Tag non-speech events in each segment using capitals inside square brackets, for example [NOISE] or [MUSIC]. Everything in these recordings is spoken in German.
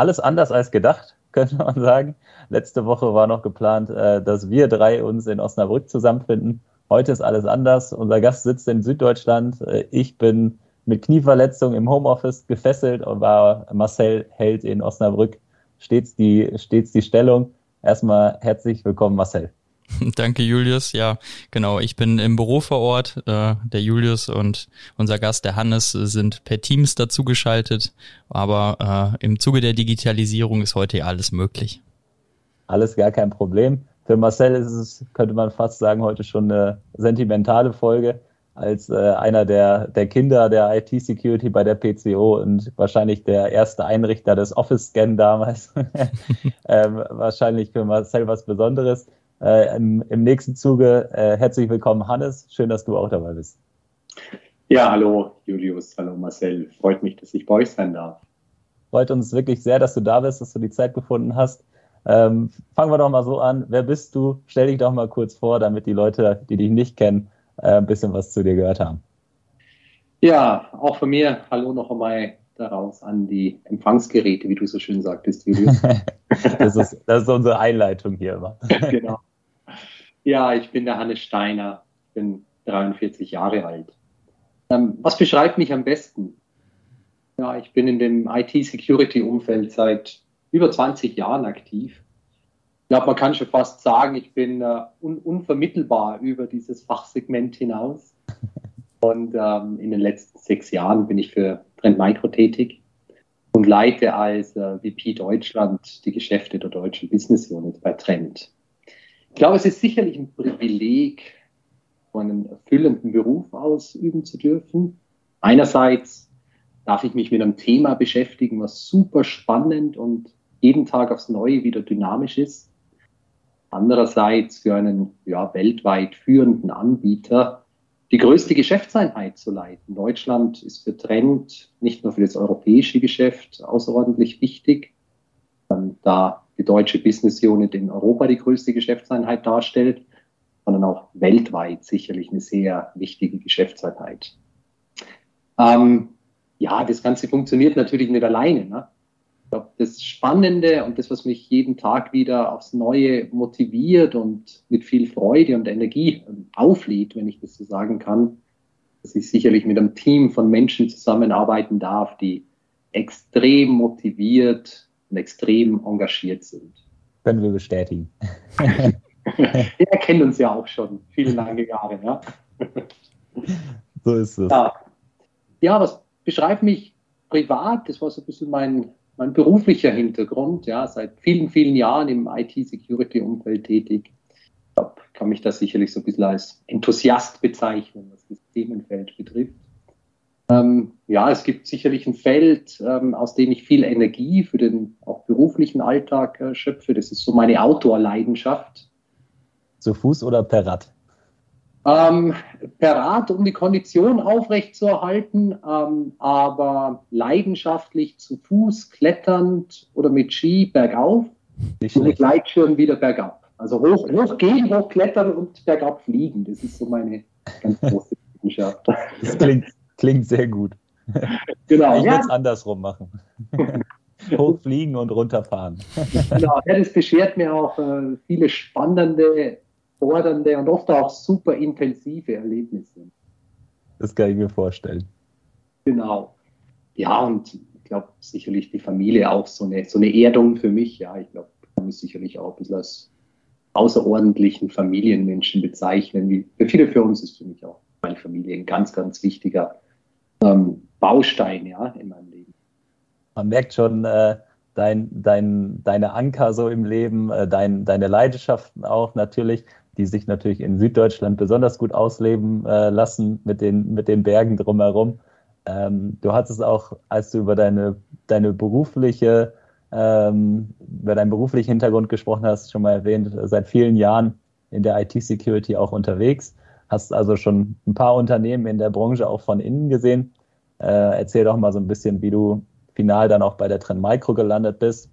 alles anders als gedacht, [LAUGHS] könnte man sagen. Letzte Woche war noch geplant, äh, dass wir drei uns in Osnabrück zusammenfinden. Heute ist alles anders. Unser Gast sitzt in Süddeutschland. Äh, ich bin mit Knieverletzung im Homeoffice gefesselt und war Marcel hält in Osnabrück stets die, stets die Stellung. Erstmal herzlich willkommen, Marcel. [LAUGHS] Danke, Julius. Ja, genau. Ich bin im Büro vor Ort. Äh, der Julius und unser Gast, der Hannes, sind per Teams dazugeschaltet. Aber äh, im Zuge der Digitalisierung ist heute ja alles möglich. Alles gar kein Problem. Für Marcel ist es, könnte man fast sagen, heute schon eine sentimentale Folge als äh, einer der, der Kinder der IT-Security bei der PCO und wahrscheinlich der erste Einrichter des Office-Scan damals. [LAUGHS] [LAUGHS] ähm, wahrscheinlich für Marcel was Besonderes. Äh, im, im, nächsten Zuge äh, herzlich willkommen, Hannes. Schön, dass du auch dabei bist. Ja, hallo Julius, hallo Marcel. Freut mich, dass ich bei euch sein darf. Freut uns wirklich sehr, dass du da bist, dass du die Zeit gefunden hast. Ähm, fangen wir doch mal so an. Wer bist du? Stell dich doch mal kurz vor, damit die Leute, die dich nicht kennen, äh, ein bisschen was zu dir gehört haben. Ja, auch von mir hallo noch einmal daraus an die Empfangsgeräte, wie du so schön sagtest, Julius. [LAUGHS] das, ist, das ist unsere Einleitung hier immer. [LAUGHS] genau. Ja, ich bin der Hannes Steiner, bin 43 Jahre alt. Ähm, was beschreibt mich am besten? Ja, ich bin in dem IT-Security-Umfeld seit über 20 Jahren aktiv. Ich glaube, man kann schon fast sagen, ich bin äh, un unvermittelbar über dieses Fachsegment hinaus. Und ähm, in den letzten sechs Jahren bin ich für Trend Micro tätig und leite als äh, VP Deutschland die Geschäfte der deutschen Business Unit bei Trend. Ich glaube, es ist sicherlich ein Privileg, einen erfüllenden Beruf ausüben zu dürfen. Einerseits darf ich mich mit einem Thema beschäftigen, was super spannend und jeden Tag aufs Neue wieder dynamisch ist. Andererseits für einen ja, weltweit führenden Anbieter die größte Geschäftseinheit zu leiten. Deutschland ist für Trend nicht nur für das europäische Geschäft außerordentlich wichtig, da die deutsche Business Unit in Europa die größte Geschäftseinheit darstellt, sondern auch weltweit sicherlich eine sehr wichtige Geschäftseinheit. Ähm, ja, das Ganze funktioniert natürlich nicht alleine. Ne? Das Spannende und das, was mich jeden Tag wieder aufs Neue motiviert und mit viel Freude und Energie auflädt, wenn ich das so sagen kann, dass ich sicherlich mit einem Team von Menschen zusammenarbeiten darf, die extrem motiviert und extrem engagiert sind. Können wir bestätigen. [LAUGHS] Wir kennen uns ja auch schon viele lange Jahre. Ja? [LAUGHS] So ist es. Ja. ja, was beschreibt mich privat? Das war so ein bisschen mein, mein beruflicher Hintergrund. Ja, seit vielen, vielen Jahren im IT-Security-Umfeld tätig. Ich glaube, kann mich da sicherlich so ein bisschen als Enthusiast bezeichnen, was das Themenfeld betrifft. Ähm, ja, es gibt sicherlich ein Feld, ähm, aus dem ich viel Energie für den auch beruflichen Alltag äh, schöpfe. Das ist so meine Outdoor-Leidenschaft. Zu Fuß oder per Rad? Ähm, per Rad, um die Kondition aufrechtzuerhalten, ähm, aber leidenschaftlich zu Fuß, kletternd oder mit Ski bergauf und mit Gleitschirm wieder bergab. Also hoch, hoch gehen, hoch klettern und bergab fliegen. Das ist so meine ganz große Leidenschaft. Das klingt, klingt sehr gut. [LAUGHS] Genau. Ich würde es andersrum machen. [LAUGHS] Hochfliegen und runterfahren. Genau, ja, das beschert mir auch äh, viele spannende fordernde und oft auch super intensive Erlebnisse. Das kann ich mir vorstellen. Genau. Ja, und ich glaube sicherlich die Familie auch so eine, so eine Erdung für mich. Ja, ich glaube, kann mich sicherlich auch ein bisschen als außerordentlichen Familienmenschen bezeichnen. Wie für viele für uns ist für mich auch meine Familie ein ganz, ganz wichtiger ähm, Baustein ja, in meinem Leben. Man merkt schon, äh, dein, dein, deine Anker so im Leben, äh, dein, deine Leidenschaften auch natürlich die sich natürlich in Süddeutschland besonders gut ausleben äh, lassen mit den, mit den Bergen drumherum. Ähm, du hattest auch, als du über deine, deine berufliche ähm, über deinen beruflichen Hintergrund gesprochen hast, schon mal erwähnt, seit vielen Jahren in der IT-Security auch unterwegs. Hast also schon ein paar Unternehmen in der Branche auch von innen gesehen. Äh, erzähl doch mal so ein bisschen, wie du final dann auch bei der Trend Micro gelandet bist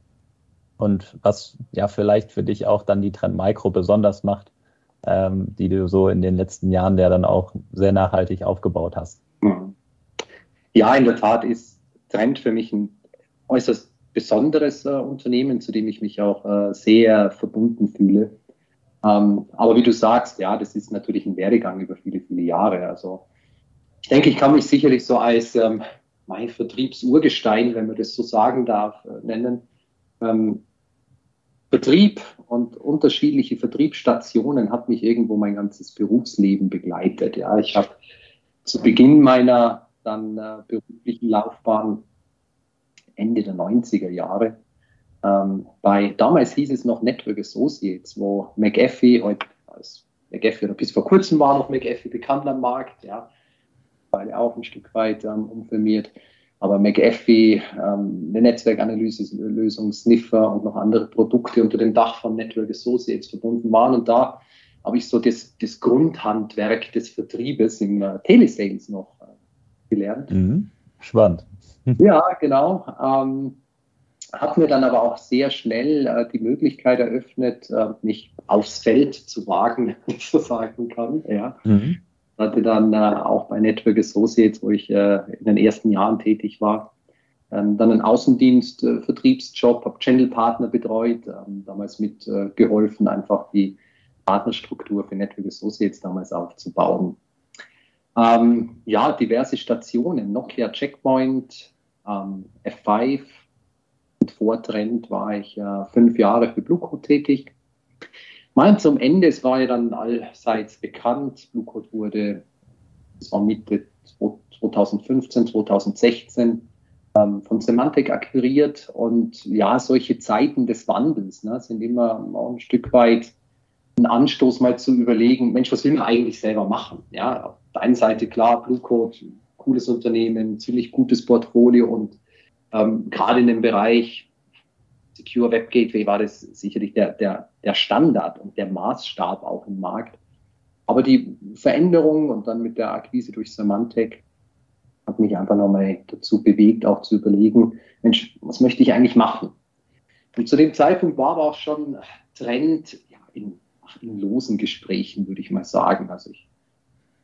und was ja vielleicht für dich auch dann die Trend Micro besonders macht, ähm, die du so in den letzten Jahren ja dann auch sehr nachhaltig aufgebaut hast. Ja, in der Tat ist Trend für mich ein äußerst besonderes äh, Unternehmen, zu dem ich mich auch äh, sehr verbunden fühle. Ähm, aber wie du sagst, ja, das ist natürlich ein Werdegang über viele, viele Jahre. Also ich denke, ich kann mich sicherlich so als ähm, mein Vertriebsurgestein, wenn man das so sagen darf, äh, nennen. Ähm, Vertrieb und unterschiedliche Vertriebsstationen hat mich irgendwo mein ganzes Berufsleben begleitet. Ja, ich habe zu Beginn meiner dann äh, beruflichen Laufbahn Ende der 90er Jahre ähm, bei, damals hieß es noch Network Associates, wo McAfee, heute als McAfee oder bis vor kurzem war noch McAfee bekannt am Markt, ja, weil auch ein Stück weit ähm, umfirmiert. Aber McAfee, ähm, eine Netzwerkanalyse-Lösung, Sniffer und noch andere Produkte unter dem Dach von Network Associates verbunden waren. Und da habe ich so das, das Grundhandwerk des Vertriebes im äh, Telesales noch äh, gelernt. Mhm. Spannend. Ja, genau. Ähm, hat mir dann aber auch sehr schnell äh, die Möglichkeit eröffnet, äh, mich aufs Feld zu wagen, [LAUGHS] wenn ich so sagen kann. Ja. Mhm. Hatte dann äh, auch bei Network Associates, wo ich äh, in den ersten Jahren tätig war, ähm, dann einen Außendienst, äh, Vertriebsjob, habe Channel-Partner betreut, ähm, damals mit äh, geholfen, einfach die Partnerstruktur für Network Associates damals aufzubauen. Ähm, ja, diverse Stationen, Nokia Checkpoint, ähm, F5, und vor Trend war ich äh, fünf Jahre für Bluecode tätig. Mal zum Ende, es war ja dann allseits bekannt, Bluecode wurde, es war Mitte 2015, 2016 ähm, von Semantic akquiriert und ja, solche Zeiten des Wandels ne, sind immer auch ein Stück weit ein Anstoß mal zu überlegen, Mensch, was will man eigentlich selber machen? Ja, auf der einen Seite klar, Bluecode, cooles Unternehmen, ziemlich gutes Portfolio und ähm, gerade in dem Bereich Secure Web Gateway war das sicherlich der, der, der Standard und der Maßstab auch im Markt. Aber die Veränderung und dann mit der Akquise durch Symantec hat mich einfach nochmal dazu bewegt, auch zu überlegen, Mensch, was möchte ich eigentlich machen? Und zu dem Zeitpunkt war aber auch schon Trend ja, in, in losen Gesprächen, würde ich mal sagen. Also ich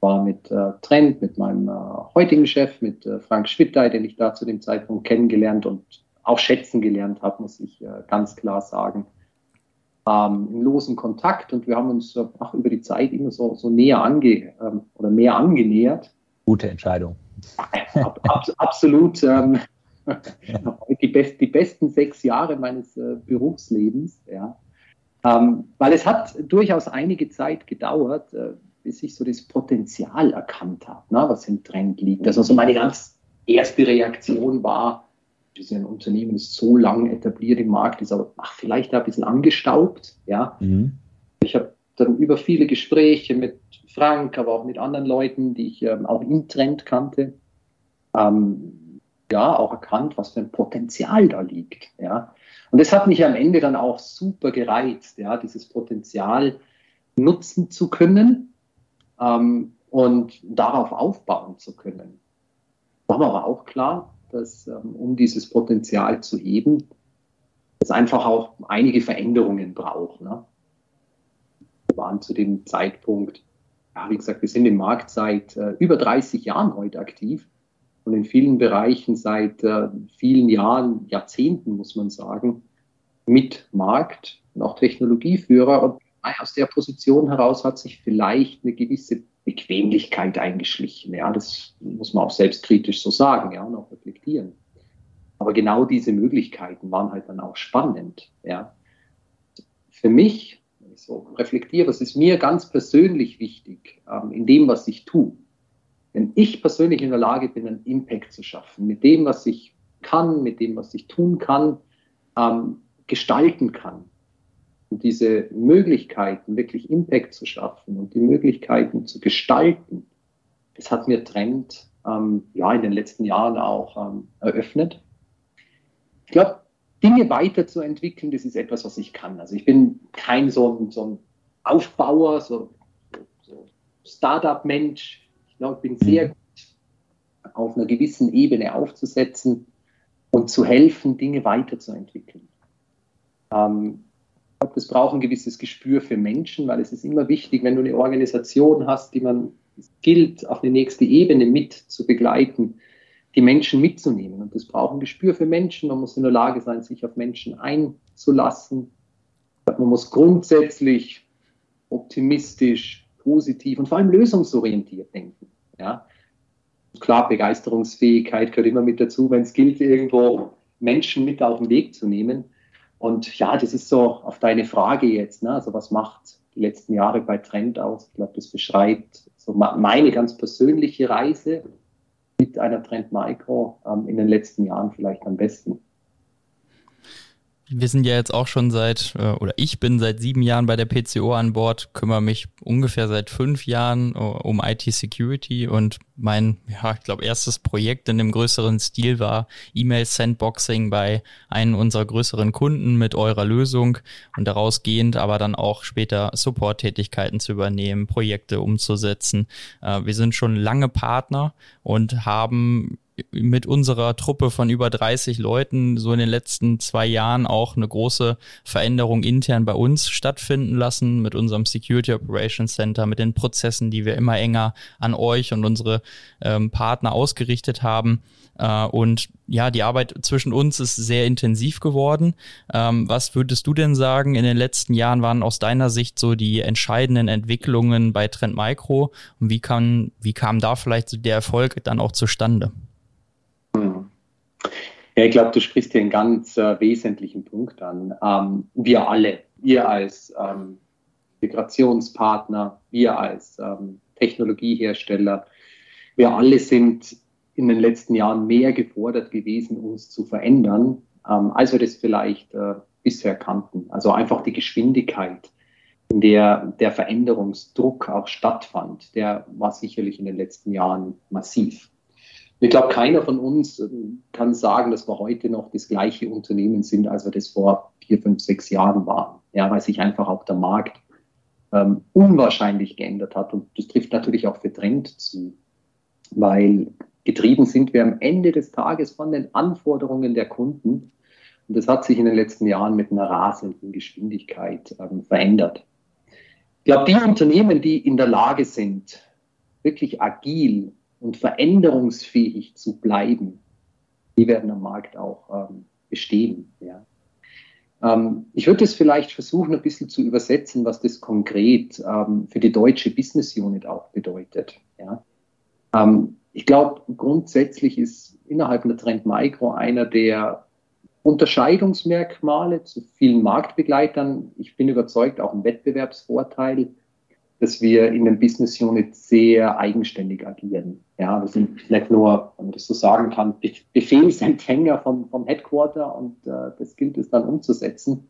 war mit äh, Trend, mit meinem äh, heutigen Chef, mit äh, Frank Schwittey, den ich da zu dem Zeitpunkt kennengelernt und auch schätzen gelernt habe, muss ich äh, ganz klar sagen. Ähm, Im losen Kontakt und wir haben uns äh, auch über die Zeit immer so, so näher ange ähm, oder mehr angenähert. Gute Entscheidung. Ab, ab, absolut. Ähm, [LAUGHS] die, best, die, besten sechs Jahre meines äh, Berufslebens, ja. Ähm, weil es hat durchaus einige Zeit gedauert, bis ich so das Potenzial erkannt habe, ne, was im Trend liegt. Also so meine ganz erste Reaktion war, das ist ein Unternehmen, das so lang etabliert im Markt ist, aber ach, vielleicht ein bisschen angestaubt. Ja. Mhm. Ich habe dann über viele Gespräche mit Frank, aber auch mit anderen Leuten, die ich ähm, auch im Trend kannte, ähm, ja, auch erkannt, was für ein Potenzial da liegt. Ja. Und das hat mich am Ende dann auch super gereizt, ja, dieses Potenzial nutzen zu können ähm, und darauf aufbauen zu können. War aber auch klar, dass ähm, um dieses Potenzial zu heben, es einfach auch einige Veränderungen braucht. Ne? Wir waren zu dem Zeitpunkt, ja, wie gesagt, wir sind im Markt seit äh, über 30 Jahren heute aktiv und in vielen Bereichen seit äh, vielen Jahren, Jahrzehnten muss man sagen, mit Markt und auch Technologieführer. Und aus der Position heraus hat sich vielleicht eine gewisse Bequemlichkeit eingeschlichen. Ja, das muss man auch selbstkritisch so sagen, ja, und auch reflektieren. Aber genau diese Möglichkeiten waren halt dann auch spannend, ja. Für mich, wenn ich so reflektiere, was ist mir ganz persönlich wichtig ähm, in dem, was ich tue. Wenn ich persönlich in der Lage bin, einen Impact zu schaffen, mit dem, was ich kann, mit dem, was ich tun kann, ähm, gestalten kann, und diese Möglichkeiten, wirklich Impact zu schaffen und die Möglichkeiten zu gestalten, das hat mir Trend ähm, ja, in den letzten Jahren auch ähm, eröffnet. Ich glaube, Dinge weiterzuentwickeln, das ist etwas, was ich kann. Also ich bin kein so ein, so ein Aufbauer, so, so Startup-Mensch. Ich glaube, ich bin sehr mhm. gut auf einer gewissen Ebene aufzusetzen und zu helfen, Dinge weiterzuentwickeln. Ähm, das braucht ein gewisses Gespür für Menschen, weil es ist immer wichtig, wenn du eine Organisation hast, die man gilt, auf die nächste Ebene mit zu begleiten, die Menschen mitzunehmen. Und das braucht ein Gespür für Menschen. Man muss in der Lage sein, sich auf Menschen einzulassen. Man muss grundsätzlich optimistisch, positiv und vor allem lösungsorientiert denken. Ja? Klar, Begeisterungsfähigkeit gehört immer mit dazu, wenn es gilt, irgendwo Menschen mit auf den Weg zu nehmen. Und ja, das ist so auf deine Frage jetzt. Ne? Also was macht die letzten Jahre bei Trend aus? Ich glaube, das beschreibt so meine ganz persönliche Reise mit einer Trend Micro ähm, in den letzten Jahren vielleicht am besten. Wir sind ja jetzt auch schon seit, äh, oder ich bin seit sieben Jahren bei der PCO an Bord, kümmere mich ungefähr seit fünf Jahren äh, um IT-Security und mein, ja, ich glaube, erstes Projekt in dem größeren Stil war E-Mail-Sandboxing bei einem unserer größeren Kunden mit eurer Lösung und daraus gehend aber dann auch später Support-Tätigkeiten zu übernehmen, Projekte umzusetzen. Äh, wir sind schon lange Partner und haben mit unserer Truppe von über 30 Leuten so in den letzten zwei Jahren auch eine große Veränderung intern bei uns stattfinden lassen mit unserem Security Operations Center, mit den Prozessen, die wir immer enger an euch und unsere ähm, Partner ausgerichtet haben. Äh, und ja, die Arbeit zwischen uns ist sehr intensiv geworden. Ähm, was würdest du denn sagen, in den letzten Jahren waren aus deiner Sicht so die entscheidenden Entwicklungen bei Trend Micro und wie kann, wie kam da vielleicht der Erfolg dann auch zustande? Ja, ich glaube, du sprichst hier einen ganz äh, wesentlichen Punkt an. Ähm, wir alle, ihr als ähm, Integrationspartner, wir als ähm, Technologiehersteller, wir alle sind in den letzten Jahren mehr gefordert gewesen, uns zu verändern, ähm, als wir das vielleicht äh, bisher kannten. Also einfach die Geschwindigkeit, in der der Veränderungsdruck auch stattfand, der war sicherlich in den letzten Jahren massiv. Ich glaube, keiner von uns ähm, kann sagen, dass wir heute noch das gleiche Unternehmen sind, als wir das vor vier, fünf, sechs Jahren waren. Ja, weil sich einfach auch der Markt ähm, unwahrscheinlich geändert hat. Und das trifft natürlich auch für Trend zu, weil getrieben sind wir am Ende des Tages von den Anforderungen der Kunden. Und das hat sich in den letzten Jahren mit einer rasenden Geschwindigkeit ähm, verändert. Ich glaube, die Unternehmen, die in der Lage sind, wirklich agil und veränderungsfähig zu bleiben, die werden am Markt auch ähm, bestehen. Ja. Ähm, ich würde es vielleicht versuchen, ein bisschen zu übersetzen, was das konkret ähm, für die deutsche Business Unit auch bedeutet. Ja. Ähm, ich glaube, grundsätzlich ist innerhalb der Trend Micro einer der Unterscheidungsmerkmale zu vielen Marktbegleitern. Ich bin überzeugt, auch ein Wettbewerbsvorteil dass wir in den Business Unit sehr eigenständig agieren. Ja, wir sind nicht nur, wenn man das so sagen kann, Befehlsempfänger vom, vom Headquarter und äh, das gilt es dann umzusetzen,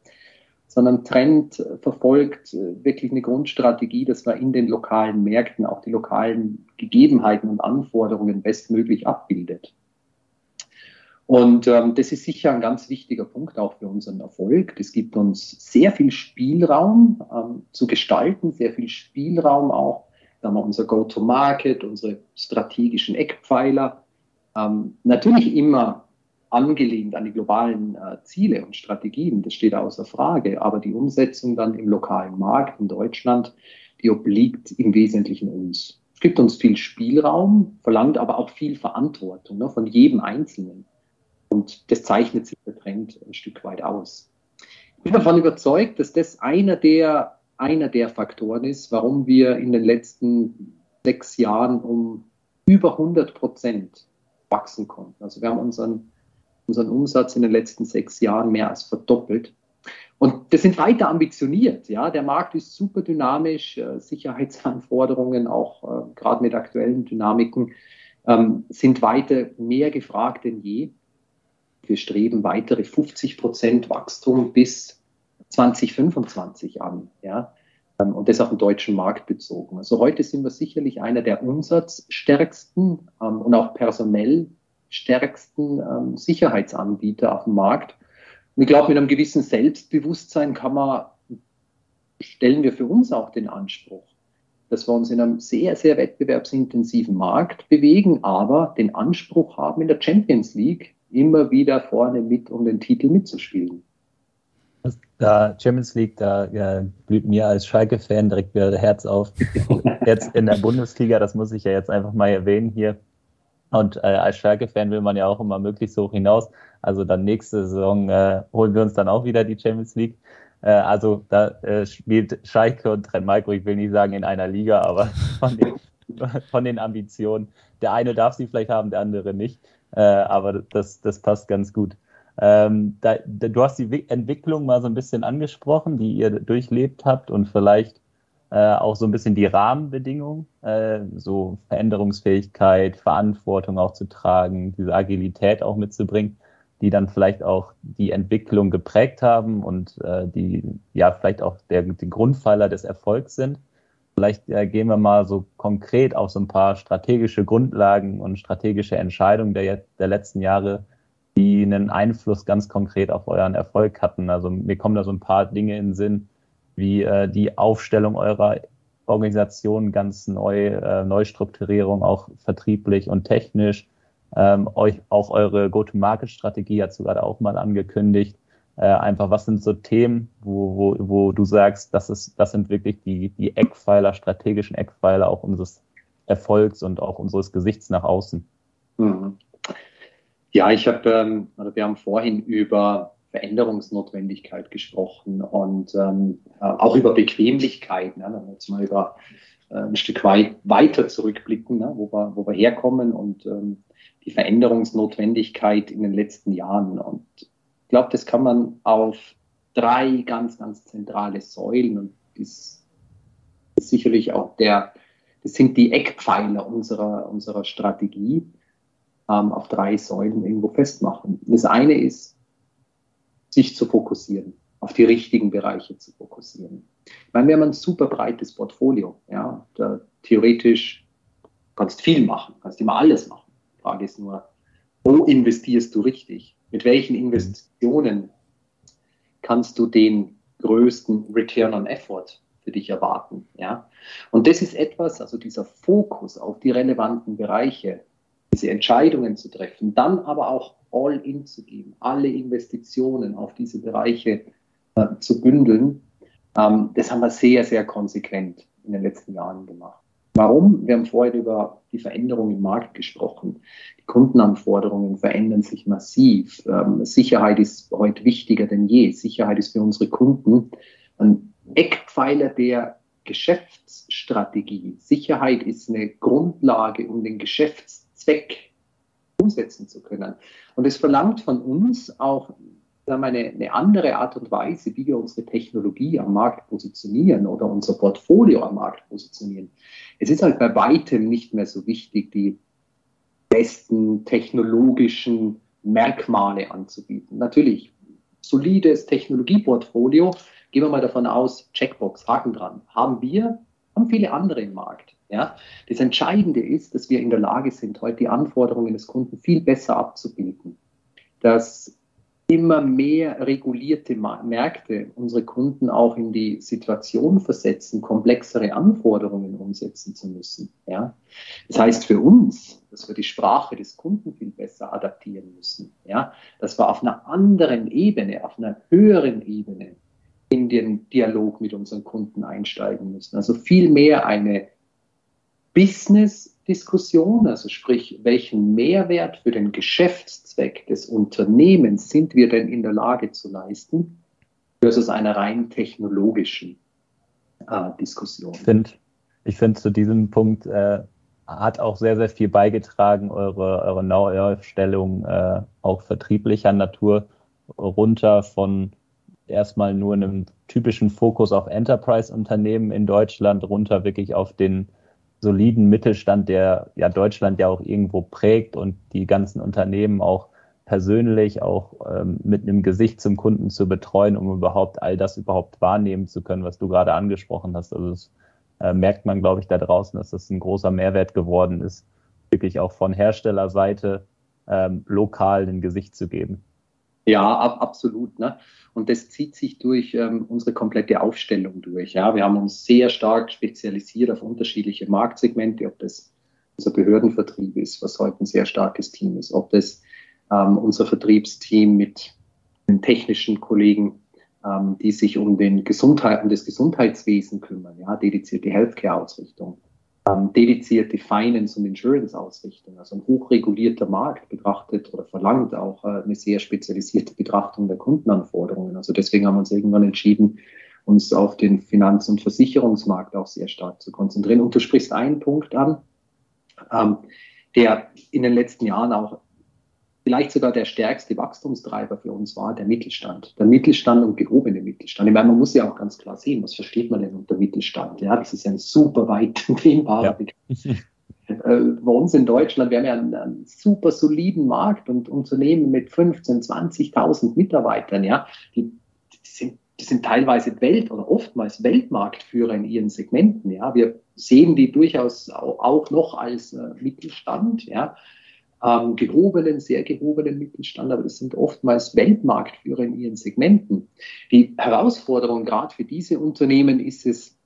sondern Trend verfolgt äh, wirklich eine Grundstrategie, dass man in den lokalen Märkten auch die lokalen Gegebenheiten und Anforderungen bestmöglich abbildet. Und ähm, das ist sicher ein ganz wichtiger Punkt auch für unseren Erfolg. Das gibt uns sehr viel Spielraum ähm, zu gestalten, sehr viel Spielraum auch. Da haben wir unser Go-to-Market, unsere strategischen Eckpfeiler. Ähm, natürlich immer angelehnt an die globalen äh, Ziele und Strategien, das steht außer Frage. Aber die Umsetzung dann im lokalen Markt in Deutschland, die obliegt im Wesentlichen uns. Es gibt uns viel Spielraum, verlangt aber auch viel Verantwortung ne, von jedem Einzelnen. Und das zeichnet sich der Trend ein Stück weit aus. Ich bin davon überzeugt, dass das einer der, einer der Faktoren ist, warum wir in den letzten sechs Jahren um über 100 Prozent wachsen konnten. Also wir haben unseren, unseren Umsatz in den letzten sechs Jahren mehr als verdoppelt. Und das sind weiter ambitioniert. Ja, der Markt ist super dynamisch. Äh, Sicherheitsanforderungen, auch äh, gerade mit aktuellen Dynamiken, ähm, sind weiter mehr gefragt denn je. Wir streben weitere 50 Prozent Wachstum bis 2025 an. Ja? Ähm, und das auf den deutschen Markt bezogen. Also heute sind wir sicherlich einer der umsatzstärksten ähm, und auch personell stärksten ähm, Sicherheitsanbieter auf dem Markt. Und ich glaube, mit einem gewissen Selbstbewusstsein kann man, stellen wir für uns auch den Anspruch, dass wir uns in einem sehr, sehr wettbewerbsintensiven Markt bewegen, aber den Anspruch haben, in der Champions League immer wieder vorne mit, um den Titel mitzuspielen. Da Champions League, da ja, blüht mir als Schalke-Fan direkt wieder das Herz auf. [LAUGHS] Jetzt in der Bundesliga, das muss ich ja jetzt einfach mal erwähnen hier. Und äh, als Schalke-Fan will man ja auch immer möglichst hoch hinaus. Also dann nächste Saison äh, holen wir uns dann auch wieder die Champions League. Äh, also da äh, spielt Schalke und Trent Maiko, ich will nicht sagen in einer Liga, aber von den, [LAUGHS] von den Ambitionen. Der eine darf sie vielleicht haben, der andere nicht. Äh, aber das, das passt ganz gut. Ähm, da, da, du hast die Entwicklung mal so ein bisschen angesprochen, die ihr durchlebt habt und vielleicht äh, auch so ein bisschen die Rahmenbedingungen, äh, so Veränderungsfähigkeit, Verantwortung auch zu tragen, diese Agilität auch mitzubringen, die dann vielleicht auch die Entwicklung geprägt haben und äh, die ja vielleicht auch der, die Grundpfeiler des Erfolgs sind. Vielleicht äh, gehen wir mal so konkret auf so ein paar strategische Grundlagen und strategische Entscheidungen der, der letzten Jahre die einen Einfluss ganz konkret auf euren Erfolg hatten. Also mir kommen da so ein paar Dinge in den Sinn, wie äh, die Aufstellung eurer Organisation ganz neu, äh, Neustrukturierung, auch vertrieblich und technisch. Ähm, euch auch eure Go-to-Market-Strategie hat gerade auch mal angekündigt. Äh, einfach, was sind so Themen, wo, wo, wo du sagst, das ist, das sind wirklich die, die Eckpfeiler, strategischen Eckpfeiler auch unseres Erfolgs und auch unseres Gesichts nach außen. Mhm. Ja, ich habe, ähm, oder wir haben vorhin über Veränderungsnotwendigkeit gesprochen und ähm, äh, auch über Bequemlichkeit. Ne? Wenn wir jetzt mal über äh, ein Stück weit weiter zurückblicken, ne? wo, wir, wo wir herkommen und ähm, die Veränderungsnotwendigkeit in den letzten Jahren. Und glaube, das kann man auf drei ganz, ganz zentrale Säulen und ist sicherlich auch der, das sind die Eckpfeiler unserer, unserer Strategie ähm, auf drei Säulen irgendwo festmachen. Das eine ist, sich zu fokussieren, auf die richtigen Bereiche zu fokussieren. Ich meine, wir haben ein super breites Portfolio. Ja, da, theoretisch kannst viel machen, kannst immer alles machen. Die Frage ist nur, wo investierst du richtig? Mit welchen Investitionen kannst du den größten Return on Effort für dich erwarten? Ja, und das ist etwas, also dieser Fokus auf die relevanten Bereiche, diese Entscheidungen zu treffen, dann aber auch all in zu geben, alle Investitionen auf diese Bereiche äh, zu bündeln, ähm, das haben wir sehr, sehr konsequent in den letzten Jahren gemacht. Warum? Wir haben vorhin über die Veränderung im Markt gesprochen. Die Kundenanforderungen verändern sich massiv. Ähm, Sicherheit ist heute wichtiger denn je. Sicherheit ist für unsere Kunden ein Eckpfeiler der Geschäftsstrategie. Sicherheit ist eine Grundlage, um den Geschäfts Zweck umsetzen zu können. Und es verlangt von uns auch eine, eine andere Art und Weise, wie wir unsere Technologie am Markt positionieren oder unser Portfolio am Markt positionieren. Es ist halt bei weitem nicht mehr so wichtig, die besten technologischen Merkmale anzubieten. Natürlich, solides Technologieportfolio, gehen wir mal davon aus, Checkbox, Haken dran, haben wir, haben viele andere im Markt. Ja? Das Entscheidende ist, dass wir in der Lage sind, heute die Anforderungen des Kunden viel besser abzubilden. Dass immer mehr regulierte Märkte unsere Kunden auch in die Situation versetzen, komplexere Anforderungen umsetzen zu müssen. Ja? Das heißt für uns, dass wir die Sprache des Kunden viel besser adaptieren müssen. Ja? Dass wir auf einer anderen Ebene, auf einer höheren Ebene in den Dialog mit unseren Kunden einsteigen müssen. Also viel mehr eine Business-Diskussion, also sprich, welchen Mehrwert für den Geschäftszweck des Unternehmens sind wir denn in der Lage zu leisten, versus einer rein technologischen äh, Diskussion. Ich finde, find, zu diesem Punkt äh, hat auch sehr, sehr viel beigetragen, eure, eure Neuaufstellung äh, auch vertrieblicher Natur runter von erstmal nur einem typischen Fokus auf Enterprise-Unternehmen in Deutschland runter wirklich auf den soliden Mittelstand, der ja Deutschland ja auch irgendwo prägt und die ganzen Unternehmen auch persönlich auch ähm, mit einem Gesicht zum Kunden zu betreuen, um überhaupt all das überhaupt wahrnehmen zu können, was du gerade angesprochen hast. Also das äh, merkt man, glaube ich, da draußen, dass das ein großer Mehrwert geworden ist, wirklich auch von Herstellerseite ähm, lokal ein Gesicht zu geben. Ja, ab, absolut. Ne? Und das zieht sich durch ähm, unsere komplette Aufstellung durch. Ja? Wir haben uns sehr stark spezialisiert auf unterschiedliche Marktsegmente, ob das unser Behördenvertrieb ist, was heute ein sehr starkes Team ist, ob das ähm, unser Vertriebsteam mit den technischen Kollegen, ähm, die sich um den Gesundheit, um das Gesundheitswesen kümmern, ja, dedizierte Healthcare-Ausrichtung ähm, dedizierte Finance- und Insurance-Ausrichtung. Also ein hochregulierter Markt betrachtet oder verlangt auch äh, eine sehr spezialisierte Betrachtung der Kundenanforderungen. Also deswegen haben wir uns irgendwann entschieden, uns auf den Finanz- und Versicherungsmarkt auch sehr stark zu konzentrieren. Und du sprichst einen Punkt an, ähm, der in den letzten Jahren auch vielleicht sogar der stärkste Wachstumstreiber für uns war, der Mittelstand. Der Mittelstand und gehobene Mittelstand. Ich meine, man muss ja auch ganz klar sehen, was versteht man denn unter Mittelstand? Ja, das ist ja ein super weit [LAUGHS] dehnbarer ja. Äh, bei uns in Deutschland, wir haben ja einen, einen, super soliden Markt und Unternehmen mit 15, 20.000 Mitarbeitern, ja, die, die, sind, die sind teilweise Welt- oder oftmals Weltmarktführer in ihren Segmenten, ja. Wir sehen die durchaus auch noch als äh, Mittelstand, ja ähm, gehobenen, sehr gehobenen Mittelstand, aber das sind oftmals Weltmarktführer in ihren Segmenten. Die Herausforderung gerade für diese Unternehmen ist es,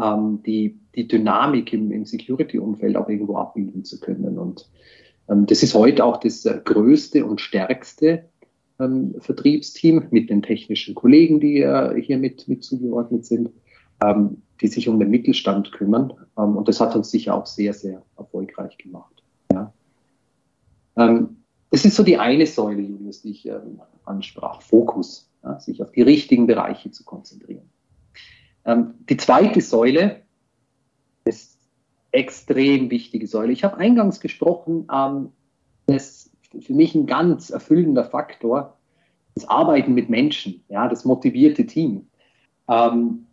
ähm, die, die Dynamik im, im Security-Umfeld auch irgendwo abbilden zu können. Und ähm, das ist heute auch das äh, größte und stärkste ähm, Vertriebsteam mit den technischen Kollegen, die äh, hier mit, mit zugeordnet sind, ähm, die sich um den Mittelstand kümmern. Ähm, und das hat uns sicher auch sehr, sehr erfolgreich gemacht. Ähm, das ist so die eine Säule, Julius, die ich ähm, ansprach, Fokus, ja, sich auf die richtigen Bereiche zu konzentrieren. Ähm, die zweite Säule ist extrem wichtige Säule. Ich habe eingangs gesprochen, ähm, das für mich ein ganz erfüllender Faktor, das Arbeiten mit Menschen, ja, das motivierte Team. Ähm,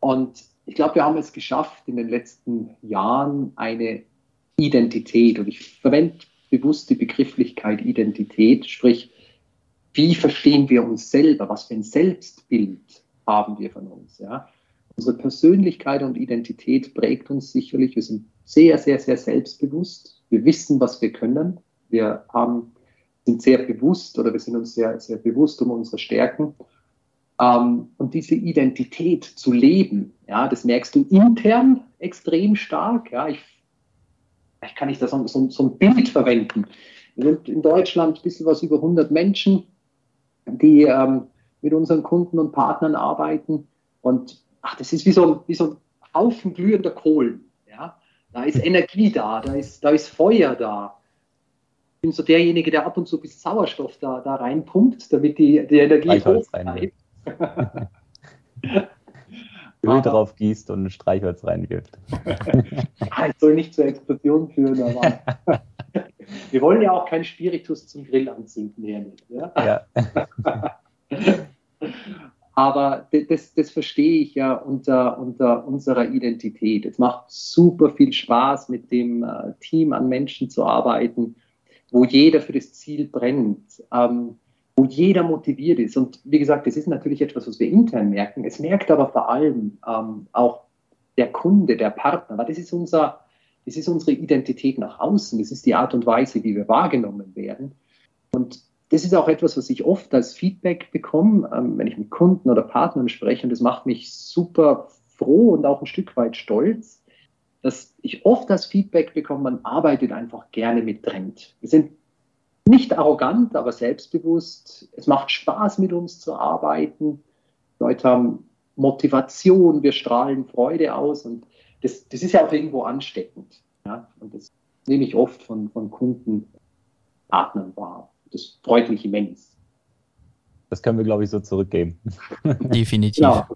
und ich glaube, wir haben es geschafft, in den letzten Jahren eine Identität, und ich verwende bewusste Begrifflichkeit Identität, sprich, wie verstehen wir uns selber, was für ein Selbstbild haben wir von uns. Ja? Unsere Persönlichkeit und Identität prägt uns sicherlich. Wir sind sehr, sehr, sehr selbstbewusst. Wir wissen, was wir können. Wir haben, sind sehr bewusst oder wir sind uns sehr, sehr bewusst um unsere Stärken. Ähm, und diese Identität zu leben, ja, das merkst du intern extrem stark. Ja, ich vielleicht kann ich da so, so, so ein Bild verwenden. Wir sind in Deutschland ein bisschen was über 100 Menschen, die ähm, mit unseren Kunden und Partnern arbeiten. Und ach, das ist wie so, wie so ein Haufen glühender Kohlen. Ja? Da ist Energie da, da ist, da ist Feuer da. Ich bin so derjenige, der ab und zu ein bisschen Sauerstoff da, da reinpumpt, damit die, die Energie hoch bleibt. [LAUGHS] Öl drauf gießt und ein Streichholz reinwirft. [LAUGHS] es soll nicht zur Explosion führen, aber [LAUGHS] wir wollen ja auch keinen Spiritus zum Grill anzünden hernehmen. Ja? ja. [LAUGHS] aber das, das verstehe ich ja unter, unter unserer Identität. Es macht super viel Spaß, mit dem äh, Team an Menschen zu arbeiten, wo jeder für das Ziel brennt. Ähm, wo jeder motiviert ist. Und wie gesagt, das ist natürlich etwas, was wir intern merken. Es merkt aber vor allem ähm, auch der Kunde, der Partner, weil das ist unser, das ist unsere Identität nach außen. Das ist die Art und Weise, wie wir wahrgenommen werden. Und das ist auch etwas, was ich oft als Feedback bekomme, ähm, wenn ich mit Kunden oder Partnern spreche. Und das macht mich super froh und auch ein Stück weit stolz, dass ich oft das Feedback bekomme, man arbeitet einfach gerne mit Trend. Wir sind nicht arrogant, aber selbstbewusst. Es macht Spaß, mit uns zu arbeiten. Die Leute haben Motivation, wir strahlen Freude aus und das, das ist ja auch irgendwo ansteckend. Ja? Und das nehme ich oft von, von Kunden, Partnern wahr. Das freut mich immens. Das können wir, glaube ich, so zurückgeben. [LAUGHS] [LAUGHS] Definitiv. Genau.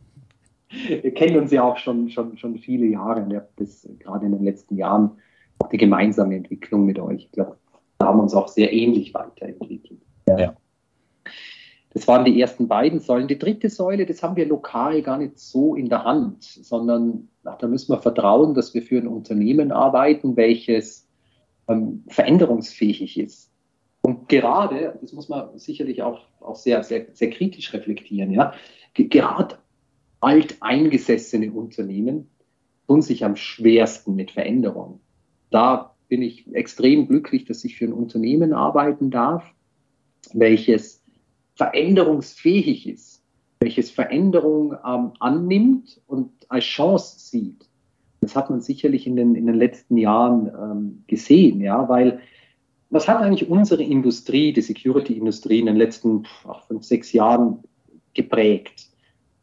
Wir kennen uns ja auch schon, schon, schon viele Jahre und ihr habt das gerade in den letzten Jahren auch die gemeinsame Entwicklung mit euch. Ich glaube, haben uns auch sehr ähnlich weiterentwickelt. Ja. Das waren die ersten beiden Säulen. Die dritte Säule, das haben wir lokal gar nicht so in der Hand, sondern ach, da müssen wir vertrauen, dass wir für ein Unternehmen arbeiten, welches ähm, veränderungsfähig ist. Und gerade, das muss man sicherlich auch, auch sehr, sehr, sehr kritisch reflektieren, ja, gerade alteingesessene Unternehmen tun sich am schwersten mit Veränderungen. Da bin ich extrem glücklich, dass ich für ein Unternehmen arbeiten darf, welches veränderungsfähig ist, welches Veränderung ähm, annimmt und als Chance sieht. Das hat man sicherlich in den, in den letzten Jahren ähm, gesehen, ja, weil was hat eigentlich unsere Industrie, die Security-Industrie in den letzten ach, fünf, sechs Jahren geprägt?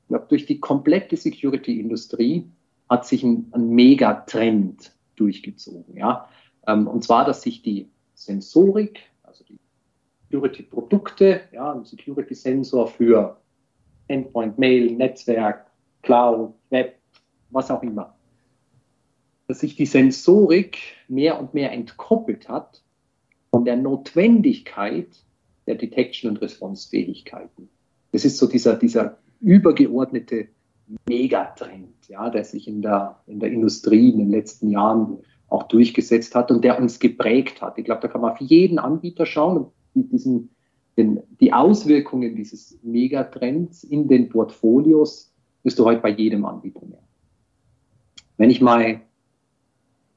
Ich glaube, durch die komplette Security-Industrie hat sich ein, ein Megatrend durchgezogen. Ja? Ähm, und zwar, dass sich die Sensorik, also die Security-Produkte, ja, ein Security-Sensor für Endpoint, Mail, Netzwerk, Cloud, Web, was auch immer, dass sich die Sensorik mehr und mehr entkoppelt hat von der Notwendigkeit der Detection- und Response-Fähigkeiten. Das ist so dieser, dieser übergeordnete Megatrend, ja, der sich in der, in der Industrie in den letzten Jahren auch durchgesetzt hat und der uns geprägt hat. Ich glaube, da kann man auf jeden Anbieter schauen und diesen, den, die Auswirkungen dieses Megatrends in den Portfolios wirst du heute bei jedem Anbieter mehr. Wenn ich mal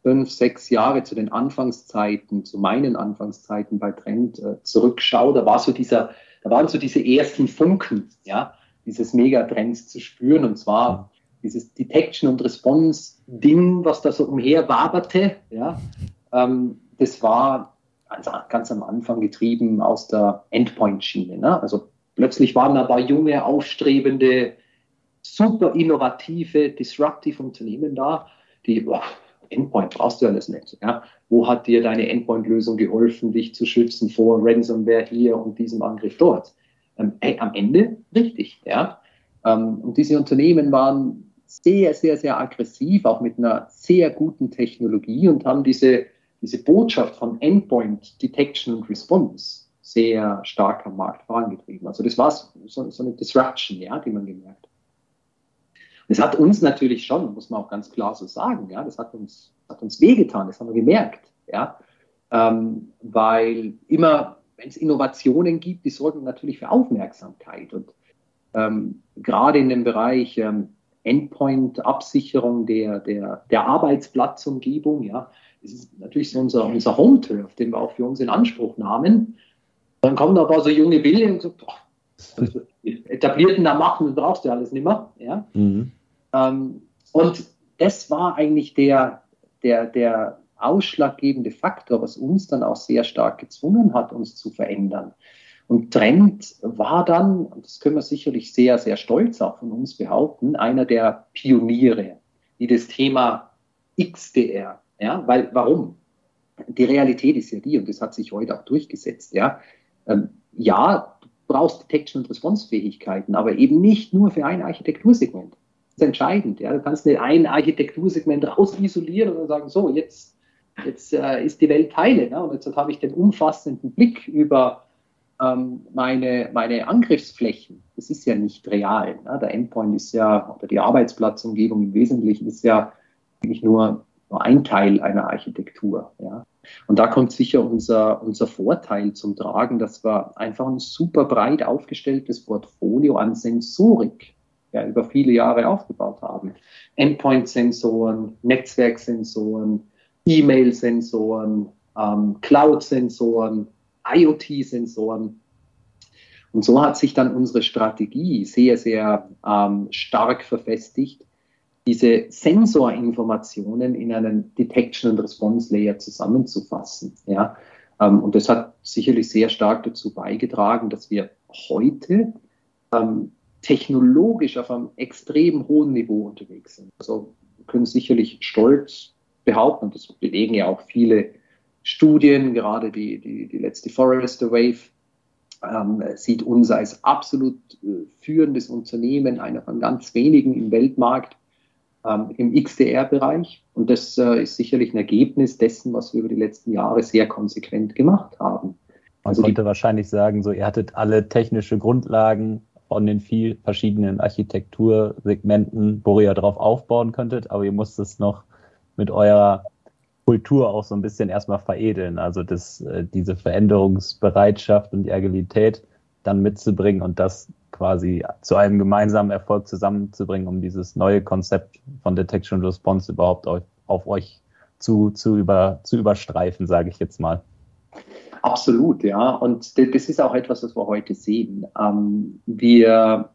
fünf, sechs Jahre zu den Anfangszeiten, zu meinen Anfangszeiten bei Trend äh, zurückschaue, da war so dieser, da waren so diese ersten Funken, ja, dieses Megatrends zu spüren und zwar dieses Detection und Response Ding, was da so umher waberte, ja, ähm, das war ganz, ganz, am Anfang getrieben aus der Endpoint-Schiene. Ne? Also plötzlich waren paar junge, aufstrebende, super innovative, disruptive Unternehmen da, die boah, Endpoint brauchst du alles nicht. Ja? Wo hat dir deine Endpoint-Lösung geholfen, dich zu schützen vor Ransomware hier und diesem Angriff dort? Ähm, ey, am Ende richtig. Ja? Ähm, und diese Unternehmen waren sehr, sehr, sehr aggressiv, auch mit einer sehr guten Technologie und haben diese, diese Botschaft von Endpoint Detection und Response sehr stark am Markt vorangetrieben. Also das war so, so eine Disruption, ja, die man gemerkt hat. Das hat uns natürlich schon, muss man auch ganz klar so sagen, ja, das hat uns, hat uns wehgetan, das haben wir gemerkt, ja, ähm, weil immer, wenn es Innovationen gibt, die sorgen natürlich für Aufmerksamkeit und ähm, gerade in dem Bereich ähm, Endpoint-Absicherung der, der, der Arbeitsplatzumgebung, ja, das ist natürlich so unser, unser Home-Turf, den wir auch für uns in Anspruch nahmen. Dann kommen aber so junge Bilder und so, boah, also etablierten da machen, du brauchst ja alles nicht mehr. Ja? Mhm. Ähm, und das war eigentlich der, der, der ausschlaggebende Faktor, was uns dann auch sehr stark gezwungen hat, uns zu verändern. Und Trend war dann, und das können wir sicherlich sehr, sehr stolz auch von uns behaupten, einer der Pioniere, die das Thema XDR, ja, weil, warum? Die Realität ist ja die, und das hat sich heute auch durchgesetzt, ja, ähm, ja, du brauchst Detection- und Response-Fähigkeiten, aber eben nicht nur für ein Architektursegment ist entscheidend. Ja. Du kannst nicht ein Architektursegment rausisolieren und sagen, so, jetzt, jetzt äh, ist die Welt Teile. Ne? Und jetzt habe ich den umfassenden Blick über ähm, meine, meine Angriffsflächen. Das ist ja nicht real. Ne? Der Endpoint ist ja, oder die Arbeitsplatzumgebung im Wesentlichen ist ja eigentlich nur, nur ein Teil einer Architektur. Ja. Und da kommt sicher unser, unser Vorteil zum Tragen, dass wir einfach ein super breit aufgestelltes Portfolio an Sensorik ja, über viele Jahre aufgebaut haben. Endpoint-Sensoren, Netzwerksensoren, E-Mail-Sensoren, ähm, Cloud-Sensoren, IoT-Sensoren. Und so hat sich dann unsere Strategie sehr, sehr ähm, stark verfestigt, diese Sensorinformationen in einen Detection- und Response-Layer zusammenzufassen. Ja? Ähm, und das hat sicherlich sehr stark dazu beigetragen, dass wir heute ähm, technologisch auf einem extrem hohen Niveau unterwegs sind. Also können sicherlich stolz behaupten, und das belegen ja auch viele Studien, gerade die, die, die letzte Forrester Wave ähm, sieht uns als absolut äh, führendes Unternehmen, einer von ganz wenigen im Weltmarkt ähm, im XDR-Bereich. Und das äh, ist sicherlich ein Ergebnis dessen, was wir über die letzten Jahre sehr konsequent gemacht haben. Man also konnte wahrscheinlich sagen, so ihr hattet alle technische Grundlagen von den vielen verschiedenen Architektursegmenten, wo ihr drauf aufbauen könntet, aber ihr musst es noch mit eurer Kultur auch so ein bisschen erstmal veredeln. Also das, äh, diese Veränderungsbereitschaft und die Agilität dann mitzubringen und das quasi zu einem gemeinsamen Erfolg zusammenzubringen, um dieses neue Konzept von Detection Response überhaupt auf, auf euch zu, zu, über, zu überstreifen, sage ich jetzt mal. Absolut, ja. Und das ist auch etwas, was wir heute sehen. Ähm, wir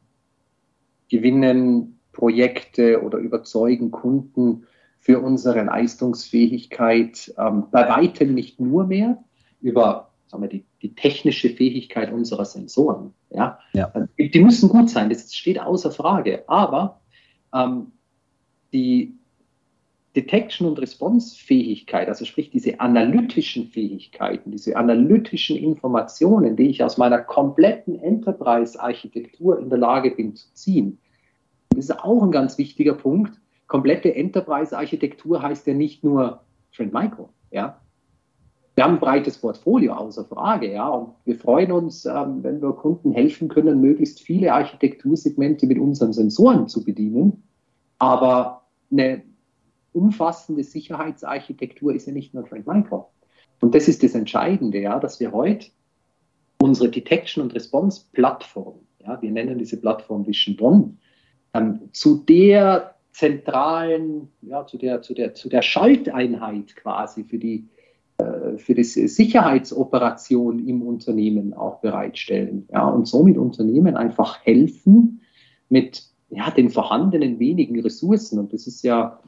gewinnen Projekte oder überzeugen Kunden für unsere Leistungsfähigkeit ähm, bei weitem nicht nur mehr über sagen wir, die, die technische Fähigkeit unserer Sensoren. Ja? ja. Die, die, müssen gut sein, das steht außer Frage. Aber ähm, die Detection- und Response-Fähigkeit, also sprich diese analytischen Fähigkeiten, diese analytischen Informationen, die ich aus meiner kompletten Enterprise-Architektur in der Lage bin zu ziehen, das ist auch ein ganz wichtiger Punkt. Komplette Enterprise-Architektur heißt ja nicht nur Trend Micro, ja. Wir haben ein breites Portfolio, außer Frage, ja. Und wir freuen uns, ähm, wenn wir Kunden helfen können, möglichst viele Architektursegmente mit unseren Sensoren zu bedienen. Aber eine umfassende Sicherheitsarchitektur ist ja nicht nur Trend Micro. Und das ist das Entscheidende, ja, dass wir heute unsere Detection- und Response-Plattform, ja, wir nennen diese Plattform Vision One, ähm, zu der zentralen, ja, zu der, zu der, zu der Schalteinheit quasi für die, äh, für die Sicherheitsoperation im Unternehmen auch bereitstellen. Ja, und somit Unternehmen einfach helfen mit ja, den vorhandenen wenigen Ressourcen. Und das ist ja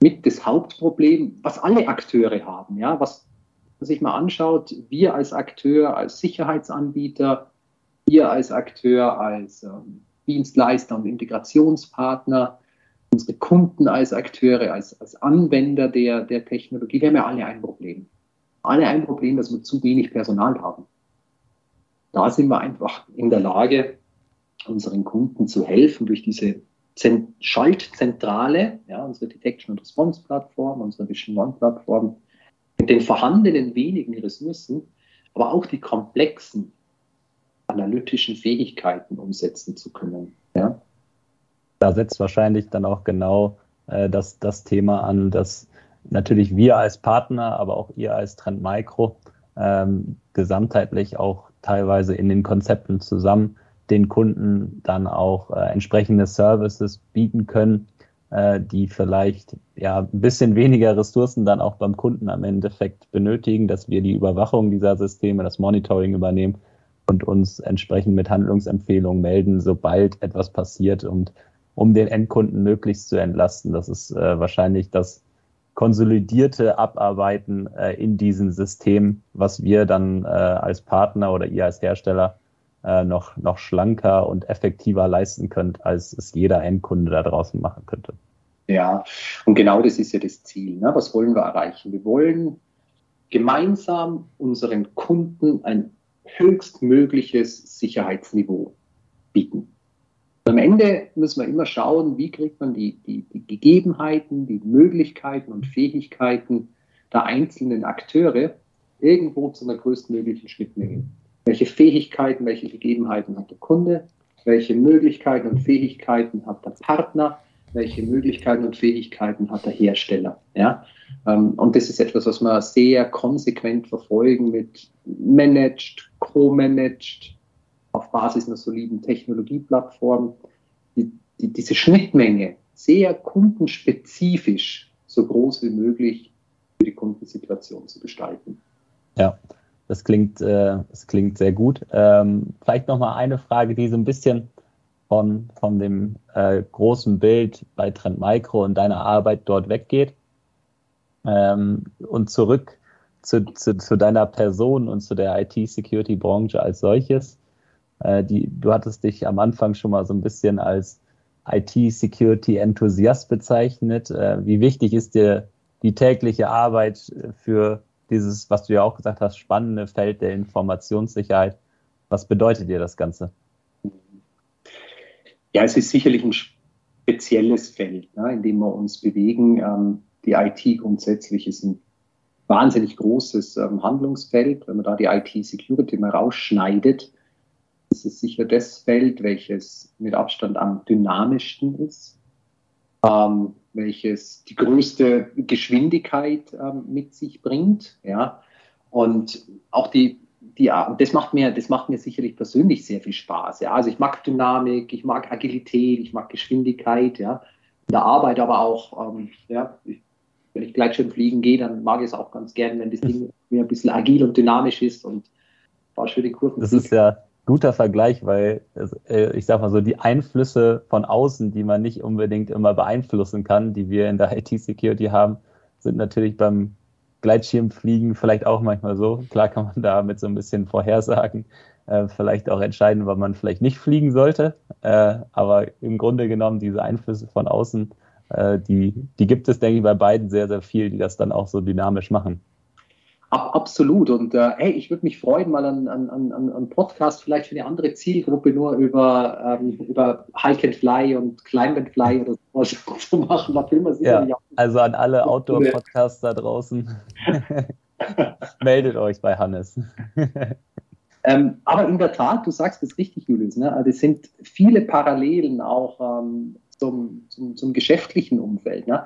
mit das Hauptproblem, was alle Akteure haben. Ja, was man sich mal anschaut, wir als Akteur, als Sicherheitsanbieter, ihr als Akteur, als ähm, Dienstleister und Integrationspartner, unsere Kunden als Akteure, als, als Anwender der, der Technologie, wir haben ja alle ein Problem. Alle ein Problem, dass wir zu wenig Personal haben. Da sind wir einfach in der Lage, unseren Kunden zu helfen durch diese Schaltzentrale, ja, unsere Detection und Response Plattform, unsere Vision One Plattform, mit den vorhandenen wenigen Ressourcen, aber auch die komplexen analytischen Fähigkeiten umsetzen zu können. Ja. Da setzt wahrscheinlich dann auch genau äh, das, das Thema an, dass natürlich wir als Partner, aber auch ihr als Trend Micro ähm, gesamtheitlich auch teilweise in den Konzepten zusammen den Kunden dann auch äh, entsprechende Services bieten können, äh, die vielleicht ja ein bisschen weniger Ressourcen dann auch beim Kunden am Endeffekt benötigen, dass wir die Überwachung dieser Systeme, das Monitoring übernehmen und uns entsprechend mit Handlungsempfehlungen melden, sobald etwas passiert und um den Endkunden möglichst zu entlasten. Das ist äh, wahrscheinlich das konsolidierte Abarbeiten äh, in diesem System, was wir dann äh, als Partner oder ihr als Hersteller äh, noch, noch schlanker und effektiver leisten könnt, als es jeder Endkunde da draußen machen könnte. Ja, und genau das ist ja das Ziel. Ne? Was wollen wir erreichen? Wir wollen gemeinsam unseren Kunden ein höchstmögliches Sicherheitsniveau bieten. Am Ende müssen wir immer schauen, wie kriegt man die, die, die Gegebenheiten, die Möglichkeiten und Fähigkeiten der einzelnen Akteure irgendwo zu einer größtmöglichen Schnittmenge. Welche Fähigkeiten, welche Gegebenheiten hat der Kunde? Welche Möglichkeiten und Fähigkeiten hat der Partner? Welche Möglichkeiten und Fähigkeiten hat der Hersteller? Ja? Ähm, und das ist etwas, was wir sehr konsequent verfolgen mit Managed, Co-Managed, auf Basis einer soliden Technologieplattform, die, die, diese Schnittmenge sehr kundenspezifisch so groß wie möglich für die Kundensituation zu gestalten. Ja, das klingt, äh, das klingt sehr gut. Ähm, vielleicht noch mal eine Frage, die so ein bisschen von, von dem äh, großen Bild bei Trend Micro und deiner Arbeit dort weggeht ähm, und zurück zu, zu, zu deiner Person und zu der IT-Security-Branche als solches. Äh, die, du hattest dich am Anfang schon mal so ein bisschen als IT-Security-Enthusiast bezeichnet. Äh, wie wichtig ist dir die tägliche Arbeit für dieses, was du ja auch gesagt hast, spannende Feld der Informationssicherheit. Was bedeutet dir das Ganze? Ja, es ist sicherlich ein spezielles Feld, ne, in dem wir uns bewegen. Ähm, die IT grundsätzlich ist ein wahnsinnig großes ähm, Handlungsfeld. Wenn man da die IT-Security mal rausschneidet, ist es sicher das Feld, welches mit Abstand am dynamischsten ist. Ähm, welches die größte Geschwindigkeit ähm, mit sich bringt. Ja. Und auch die, die, das macht mir, das macht mir sicherlich persönlich sehr viel Spaß. Ja. Also ich mag Dynamik, ich mag Agilität, ich mag Geschwindigkeit, ja. In der Arbeit aber auch, ähm, ja, ich, wenn ich Gleitschirm fliegen gehe, dann mag ich es auch ganz gern, wenn das Ding [LAUGHS] mehr ein bisschen agil und dynamisch ist und ein paar schöne Kurven. Das ist ja guter Vergleich, weil äh, ich sag mal so, die Einflüsse von außen, die man nicht unbedingt immer beeinflussen kann, die wir in der [LAUGHS] IT-Security haben, sind natürlich beim Gleitschirmfliegen vielleicht auch manchmal so. Klar kann man da mit so ein bisschen Vorhersagen äh, vielleicht auch entscheiden, wann man vielleicht nicht fliegen sollte. Äh, aber im Grunde genommen diese Einflüsse von außen, äh, die, die gibt es, denke ich, bei beiden sehr, sehr viel, die das dann auch so dynamisch machen. Absolut. Und äh, hey, ich würde mich freuen, mal an, an, an, an Podcast vielleicht für eine andere Zielgruppe nur über, ähm, über Hike and Fly und Climb and Fly oder sowas [LAUGHS] zu machen. Da filmen wir sicherlich ja, Also an alle Outdoor-Podcasts da draußen. [LAUGHS] Meldet euch bei Hannes. [LAUGHS] ähm, aber in der Tat, du sagst es richtig, Julius. Ne? Also es sind viele Parallelen auch ähm, zum, zum, zum, geschäftlichen Umfeld. Ne?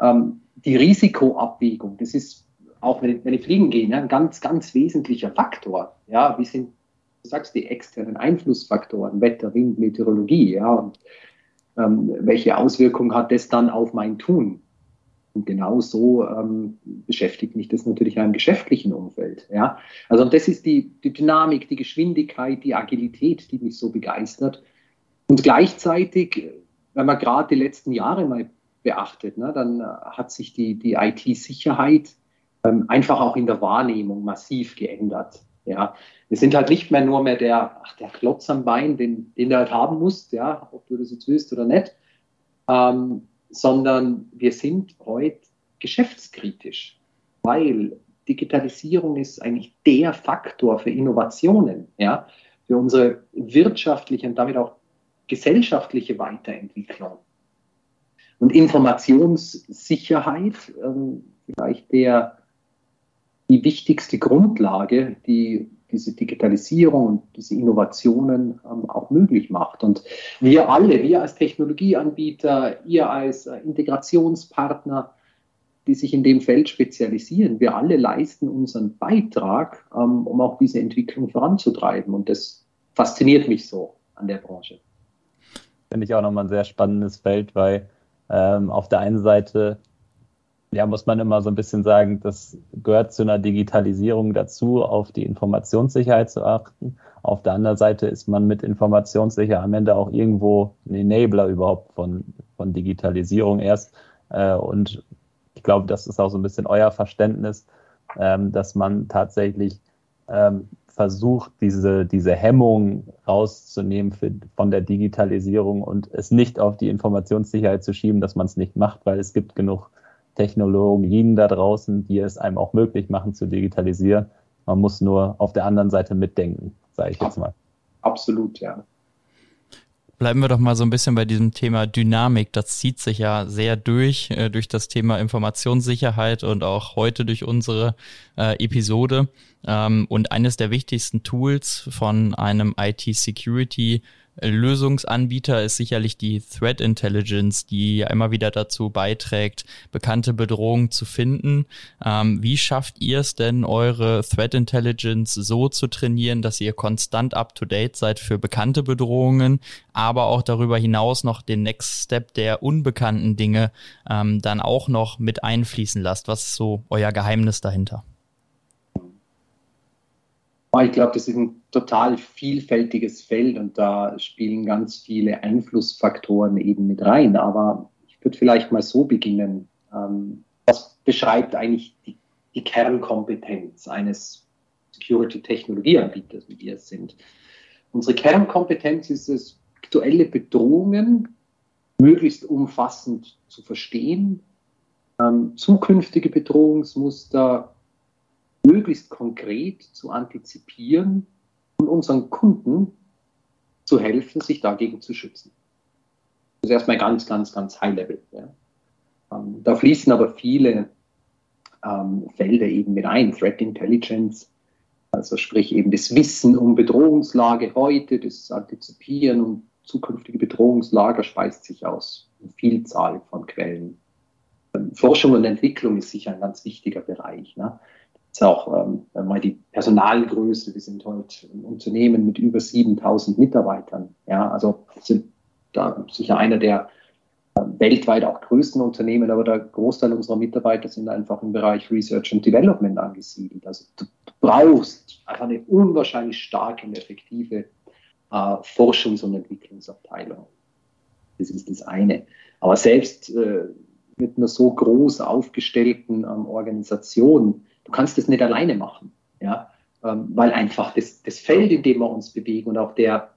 Ähm, die Risikoabwägung, das ist auch wenn, wenn ich fliegen gehe, ne, ein ganz, ganz wesentlicher Faktor. Ja, wie sind, du sagst, die externen Einflussfaktoren, Wetter, Wind, Meteorologie, ja, und ähm, welche Auswirkungen hat das dann auf mein Tun? Und genau so ähm, beschäftigt mich das natürlich auch im geschäftlichen Umfeld. Ja? Also das ist die, die Dynamik, die Geschwindigkeit, die Agilität, die mich so begeistert. Und gleichzeitig, wenn man gerade die letzten Jahre mal beachtet, ne, dann hat sich die, die IT-Sicherheit ähm, einfach auch in der Wahrnehmung massiv geändert. Ja, wir sind halt nicht mehr nur mehr der, ach, der Klotz am Bein, den, den du halt haben musst, ja, ob du das jetzt willst oder nicht, ähm, sondern wir sind heute geschäftskritisch, weil Digitalisierung ist eigentlich der Faktor für Innovationen, ja, für unsere wirtschaftliche und damit auch gesellschaftliche Weiterentwicklung. Und Informationssicherheit, ähm, vielleicht der die wichtigste Grundlage, die diese Digitalisierung und diese Innovationen ähm, auch möglich macht. Und wir alle, wir als Technologieanbieter, ihr als äh, Integrationspartner, die sich in dem Feld spezialisieren, wir alle leisten unseren Beitrag, ähm, um auch diese Entwicklung voranzutreiben. Und das fasziniert mich so an der Branche. Finde ich auch nochmal ein sehr spannendes Feld, weil ähm, auf der einen Seite ja, muss man immer so ein bisschen sagen, das gehört zu einer Digitalisierung dazu, auf die Informationssicherheit zu achten. Auf der anderen Seite ist man mit Informationssicherheit am Ende auch irgendwo ein Enabler überhaupt von, von Digitalisierung erst. Äh, und ich glaube, das ist auch so ein bisschen euer Verständnis, ähm, dass man tatsächlich ähm, versucht, diese, diese Hemmung rauszunehmen für, von der Digitalisierung und es nicht auf die Informationssicherheit zu schieben, dass man es nicht macht, weil es gibt genug Technologien da draußen, die es einem auch möglich machen zu digitalisieren. Man muss nur auf der anderen Seite mitdenken, sage ich jetzt mal. Absolut, ja. Bleiben wir doch mal so ein bisschen bei diesem Thema Dynamik. Das zieht sich ja sehr durch, äh, durch das Thema Informationssicherheit und auch heute durch unsere äh, Episode. Ähm, und eines der wichtigsten Tools von einem IT-Security Lösungsanbieter ist sicherlich die Threat Intelligence, die immer wieder dazu beiträgt, bekannte Bedrohungen zu finden. Ähm, wie schafft ihr es denn, eure Threat Intelligence so zu trainieren, dass ihr konstant up-to-date seid für bekannte Bedrohungen, aber auch darüber hinaus noch den Next Step der unbekannten Dinge ähm, dann auch noch mit einfließen lasst? Was ist so euer Geheimnis dahinter? Ich glaube, das ist ein total vielfältiges Feld und da spielen ganz viele Einflussfaktoren eben mit rein. Aber ich würde vielleicht mal so beginnen. Ähm, was beschreibt eigentlich die, die Kernkompetenz eines Security-Technologieanbieters, wie wir es sind? Unsere Kernkompetenz ist es, aktuelle Bedrohungen möglichst umfassend zu verstehen, ähm, zukünftige Bedrohungsmuster möglichst konkret zu antizipieren und unseren Kunden zu helfen, sich dagegen zu schützen. Das ist erstmal ganz, ganz, ganz High Level. Ja. Ähm, da fließen aber viele ähm, Felder eben mit ein. Threat Intelligence, also sprich eben das Wissen um Bedrohungslage heute, das Antizipieren um zukünftige Bedrohungslager speist sich aus einer Vielzahl von Quellen. Ähm, Forschung und Entwicklung ist sicher ein ganz wichtiger Bereich. Ne? Ist auch ähm, mal die Personalgröße. Wir sind heute ein Unternehmen mit über 7000 Mitarbeitern. Ja, also sind da sicher einer der weltweit auch größten Unternehmen, aber der Großteil unserer Mitarbeiter sind einfach im Bereich Research und Development angesiedelt. Also du brauchst einfach eine unwahrscheinlich starke und effektive äh, Forschungs- und Entwicklungsabteilung. Das ist das eine. Aber selbst äh, mit einer so groß aufgestellten ähm, Organisation, du kannst das nicht alleine machen, ja, ähm, weil einfach das, das Feld, in dem wir uns bewegen und auch der,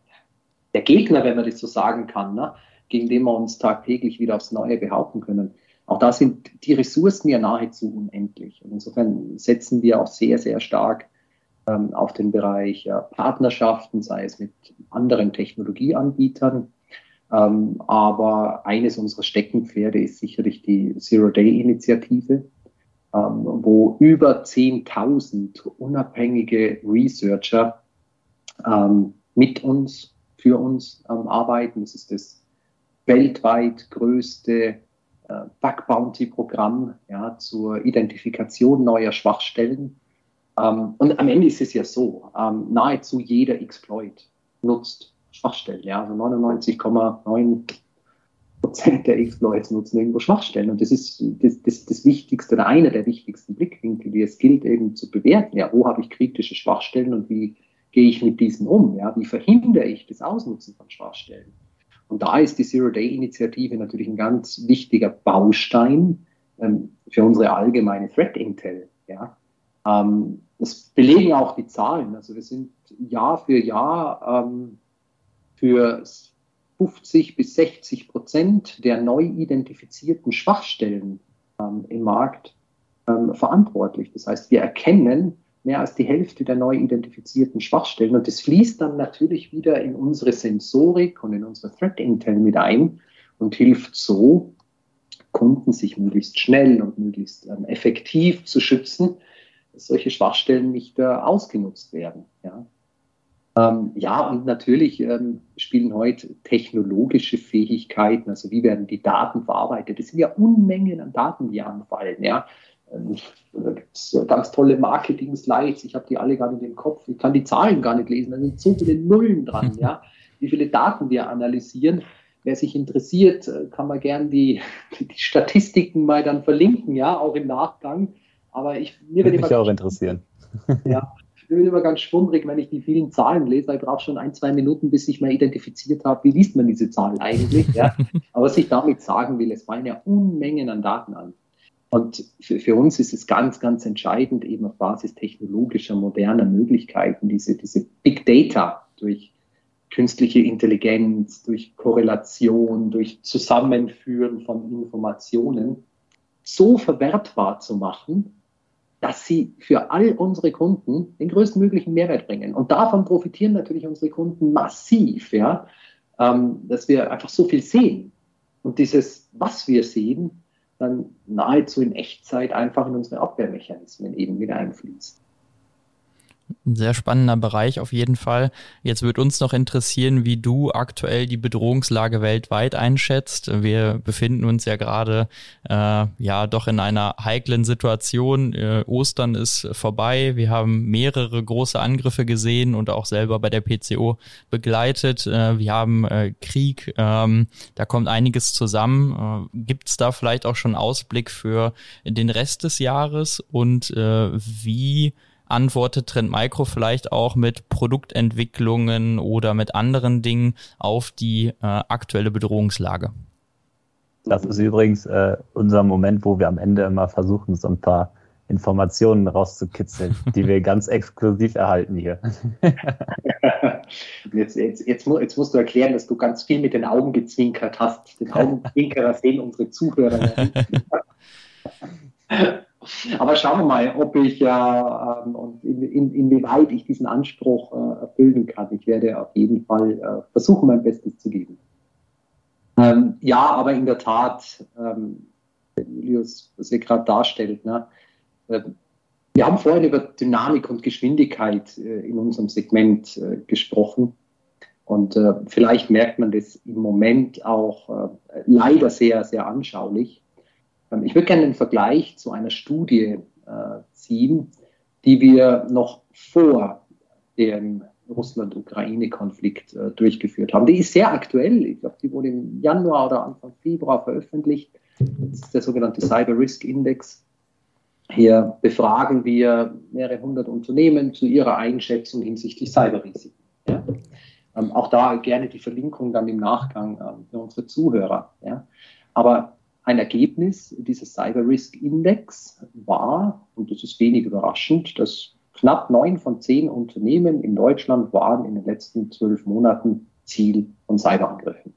der Gegner, wenn man das so sagen kann, ne, gegen den wir uns tagtäglich wieder aufs Neue behaupten können, auch da sind die Ressourcen ja nahezu unendlich. Und insofern setzen wir auch sehr, sehr stark ähm, auf den Bereich äh, Partnerschaften, sei es mit anderen Technologieanbietern. Ähm, aber eines unserer Steckenpferde ist sicherlich die Zero-Day-Initiative, wo über 10.000 unabhängige Researcher ähm, mit uns, für uns ähm, arbeiten. Das ist das weltweit größte äh, Bug Bounty Programm ja, zur Identifikation neuer Schwachstellen. Ähm, und am Ende ist es ja so, ähm, nahezu jeder Exploit nutzt Schwachstellen. Ja, also 99,9 Prozent der Exploits nutzen irgendwo Schwachstellen. Und das ist das, das, das Wichtigste oder einer der wichtigsten Blickwinkel, die es gilt eben zu bewerten. Ja, wo habe ich kritische Schwachstellen und wie gehe ich mit diesen um? Ja, wie verhindere ich das Ausnutzen von Schwachstellen? Und da ist die Zero-Day-Initiative natürlich ein ganz wichtiger Baustein ähm, für unsere allgemeine Threat Intel. Ja. Ähm, das belegen auch die Zahlen. Also wir sind Jahr für Jahr ähm, für 50 bis 60 Prozent der neu identifizierten Schwachstellen ähm, im Markt ähm, verantwortlich. Das heißt, wir erkennen, mehr als die Hälfte der neu identifizierten Schwachstellen. Und das fließt dann natürlich wieder in unsere Sensorik und in unsere Threat Intel mit ein und hilft so, Kunden sich möglichst schnell und möglichst ähm, effektiv zu schützen, dass solche Schwachstellen nicht äh, ausgenutzt werden. Ja. Ähm, ja, und natürlich ähm, spielen heute technologische Fähigkeiten, also wie werden die Daten verarbeitet. Das sind ja Unmengen an Daten, die anfallen. Ja. Ähm, da gibt es ganz tolle Marketing-Slides, ich habe die alle gar nicht im Kopf, ich kann die Zahlen gar nicht lesen, da sind so viele Nullen dran, [LAUGHS] ja, wie viele Daten wir analysieren. Wer sich interessiert, äh, kann man gern die, die Statistiken mal dann verlinken, ja, auch im Nachgang. Aber ich mir würde mich auch interessieren. Ja, [LAUGHS] ich bin immer ganz schwummrig, wenn ich die vielen Zahlen lese, weil ich brauche schon ein, zwei Minuten, bis ich mal identifiziert habe, wie liest man diese Zahlen eigentlich. Ja? [LAUGHS] Aber was ich damit sagen will, es fallen ja Unmengen an Daten an. Und für, für, uns ist es ganz, ganz entscheidend, eben auf Basis technologischer, moderner Möglichkeiten, diese, diese Big Data durch künstliche Intelligenz, durch Korrelation, durch Zusammenführen von Informationen so verwertbar zu machen, dass sie für all unsere Kunden den größtmöglichen Mehrwert bringen. Und davon profitieren natürlich unsere Kunden massiv, ja, ähm, dass wir einfach so viel sehen. Und dieses, was wir sehen, dann nahezu in Echtzeit einfach in unsere Abwehrmechanismen eben wieder einfließt. Ein sehr spannender Bereich auf jeden Fall. Jetzt wird uns noch interessieren, wie du aktuell die Bedrohungslage weltweit einschätzt. Wir befinden uns ja gerade äh, ja doch in einer heiklen Situation. Äh, Ostern ist vorbei. Wir haben mehrere große Angriffe gesehen und auch selber bei der PCO begleitet. Äh, wir haben äh, Krieg. Ähm, da kommt einiges zusammen. Äh, Gibt es da vielleicht auch schon Ausblick für den Rest des Jahres und äh, wie antwortet Trend Micro vielleicht auch mit Produktentwicklungen oder mit anderen Dingen auf die äh, aktuelle Bedrohungslage. Das ist übrigens äh, unser Moment, wo wir am Ende immer versuchen, so ein paar Informationen rauszukitzeln, die wir [LAUGHS] ganz exklusiv erhalten hier. [LAUGHS] jetzt, jetzt, jetzt, jetzt, musst du erklären, dass du ganz viel mit den Augen gezwinkert hast. Den Augenzwinkerer [LAUGHS] sehen unsere Zuhörer. Aber schauen wir mal, ob ich äh, ähm, und in, in, inwieweit ich diesen Anspruch äh, erfüllen kann. Ich werde auf jeden Fall äh, versuchen, mein Bestes zu geben. Ähm, ja, aber in der Tat, ähm, Julius, was ihr gerade darstellt, ne, äh, wir haben vorhin über Dynamik und Geschwindigkeit äh, in unserem Segment äh, gesprochen. Und vielleicht merkt man das im Moment auch leider sehr, sehr anschaulich. Ähm, ich würde gerne einen Vergleich zu einer Studie äh, ziehen, die wir noch vor dem Russland-Ukraine-Konflikt äh, durchgeführt haben. Die ist sehr aktuell. Ich glaube, die wurde im Januar oder Anfang Februar veröffentlicht. Das ist der sogenannte Cyber Risk Index. Hier befragen wir mehrere hundert Unternehmen zu ihrer Einschätzung hinsichtlich Cyberrisiken. Ja. Ähm, auch da gerne die Verlinkung dann im Nachgang ähm, für unsere Zuhörer. Ja. Aber ein Ergebnis dieses Cyber Risk Index war, und das ist wenig überraschend, dass knapp neun von zehn Unternehmen in Deutschland waren in den letzten zwölf Monaten Ziel von Cyberangriffen.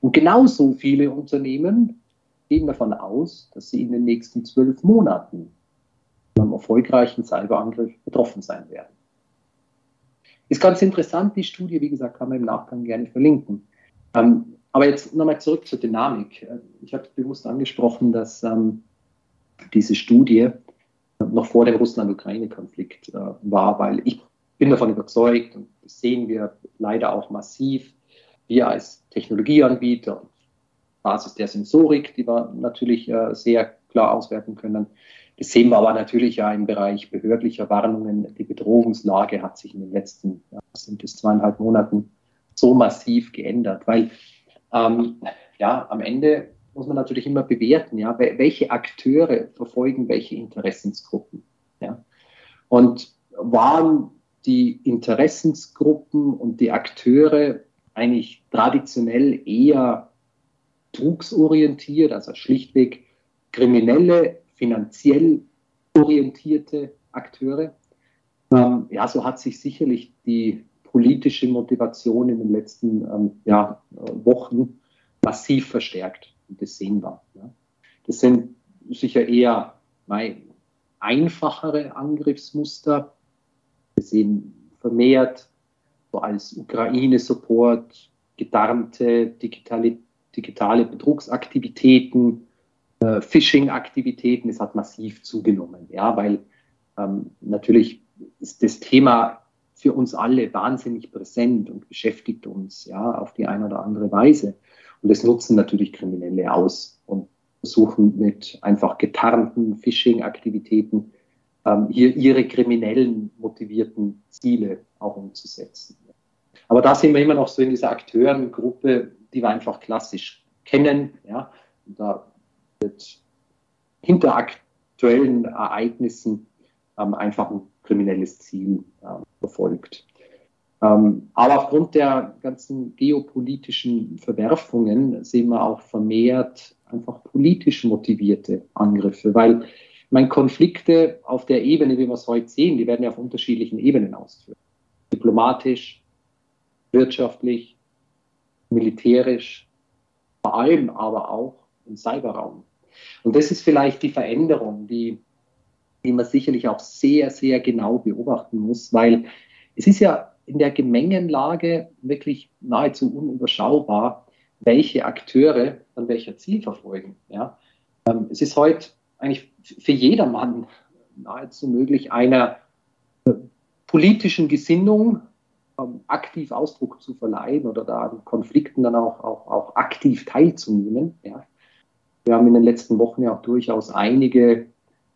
Und genauso viele Unternehmen gehen davon aus, dass sie in den nächsten zwölf Monaten von einem erfolgreichen Cyberangriff betroffen sein werden. Ist ganz interessant, die Studie, wie gesagt, kann man im Nachgang gerne verlinken. Ähm, aber jetzt nochmal zurück zur Dynamik. Ich habe bewusst angesprochen, dass ähm, diese Studie noch vor dem Russland-Ukraine-Konflikt äh, war, weil ich bin davon überzeugt, und das sehen wir leider auch massiv, wir als Technologieanbieter, Basis der Sensorik, die wir natürlich äh, sehr klar auswerten können, das sehen wir aber natürlich ja im Bereich behördlicher Warnungen. Die Bedrohungslage hat sich in den letzten, ja, sind es zweieinhalb Monaten so massiv geändert, weil ähm, ja, am Ende muss man natürlich immer bewerten, ja, welche Akteure verfolgen welche Interessensgruppen. Ja. Und waren die Interessensgruppen und die Akteure eigentlich traditionell eher betrugsorientiert, also schlichtweg kriminelle, finanziell orientierte Akteure. Ähm, ja, so hat sich sicherlich die politische Motivation in den letzten ähm, ja, Wochen massiv verstärkt. Und das sehen wir. Ja. Das sind sicher eher einfachere Angriffsmuster. Wir sehen vermehrt so als Ukraine-Support getarnte digitale, digitale Betrugsaktivitäten, äh, Phishing-Aktivitäten. Es hat massiv zugenommen, ja, weil ähm, natürlich ist das Thema für uns alle wahnsinnig präsent und beschäftigt uns ja auf die eine oder andere Weise. Und das nutzen natürlich Kriminelle aus und versuchen mit einfach getarnten Phishing-Aktivitäten ähm, hier ihre kriminellen motivierten Ziele auch umzusetzen. Aber da sind wir immer noch so in dieser Akteurengruppe, die wir einfach klassisch kennen. Ja? Und da wird hinter aktuellen Ereignissen ähm, einfach ein kriminelles Ziel äh, verfolgt. Ähm, aber aufgrund der ganzen geopolitischen Verwerfungen sehen wir auch vermehrt einfach politisch motivierte Angriffe, weil meine Konflikte auf der Ebene, wie wir es heute sehen, die werden ja auf unterschiedlichen Ebenen ausgeführt. Diplomatisch, wirtschaftlich, militärisch, vor allem aber auch im Cyberraum. Und das ist vielleicht die Veränderung, die die man sicherlich auch sehr, sehr genau beobachten muss, weil es ist ja in der Gemengenlage wirklich nahezu unüberschaubar, welche Akteure an welcher Ziel verfolgen. Ja? Ähm, es ist heute eigentlich für jedermann nahezu möglich, einer politischen Gesinnung ähm, aktiv Ausdruck zu verleihen oder da an Konflikten dann auch, auch, auch aktiv teilzunehmen. Ja? Wir haben in den letzten Wochen ja auch durchaus einige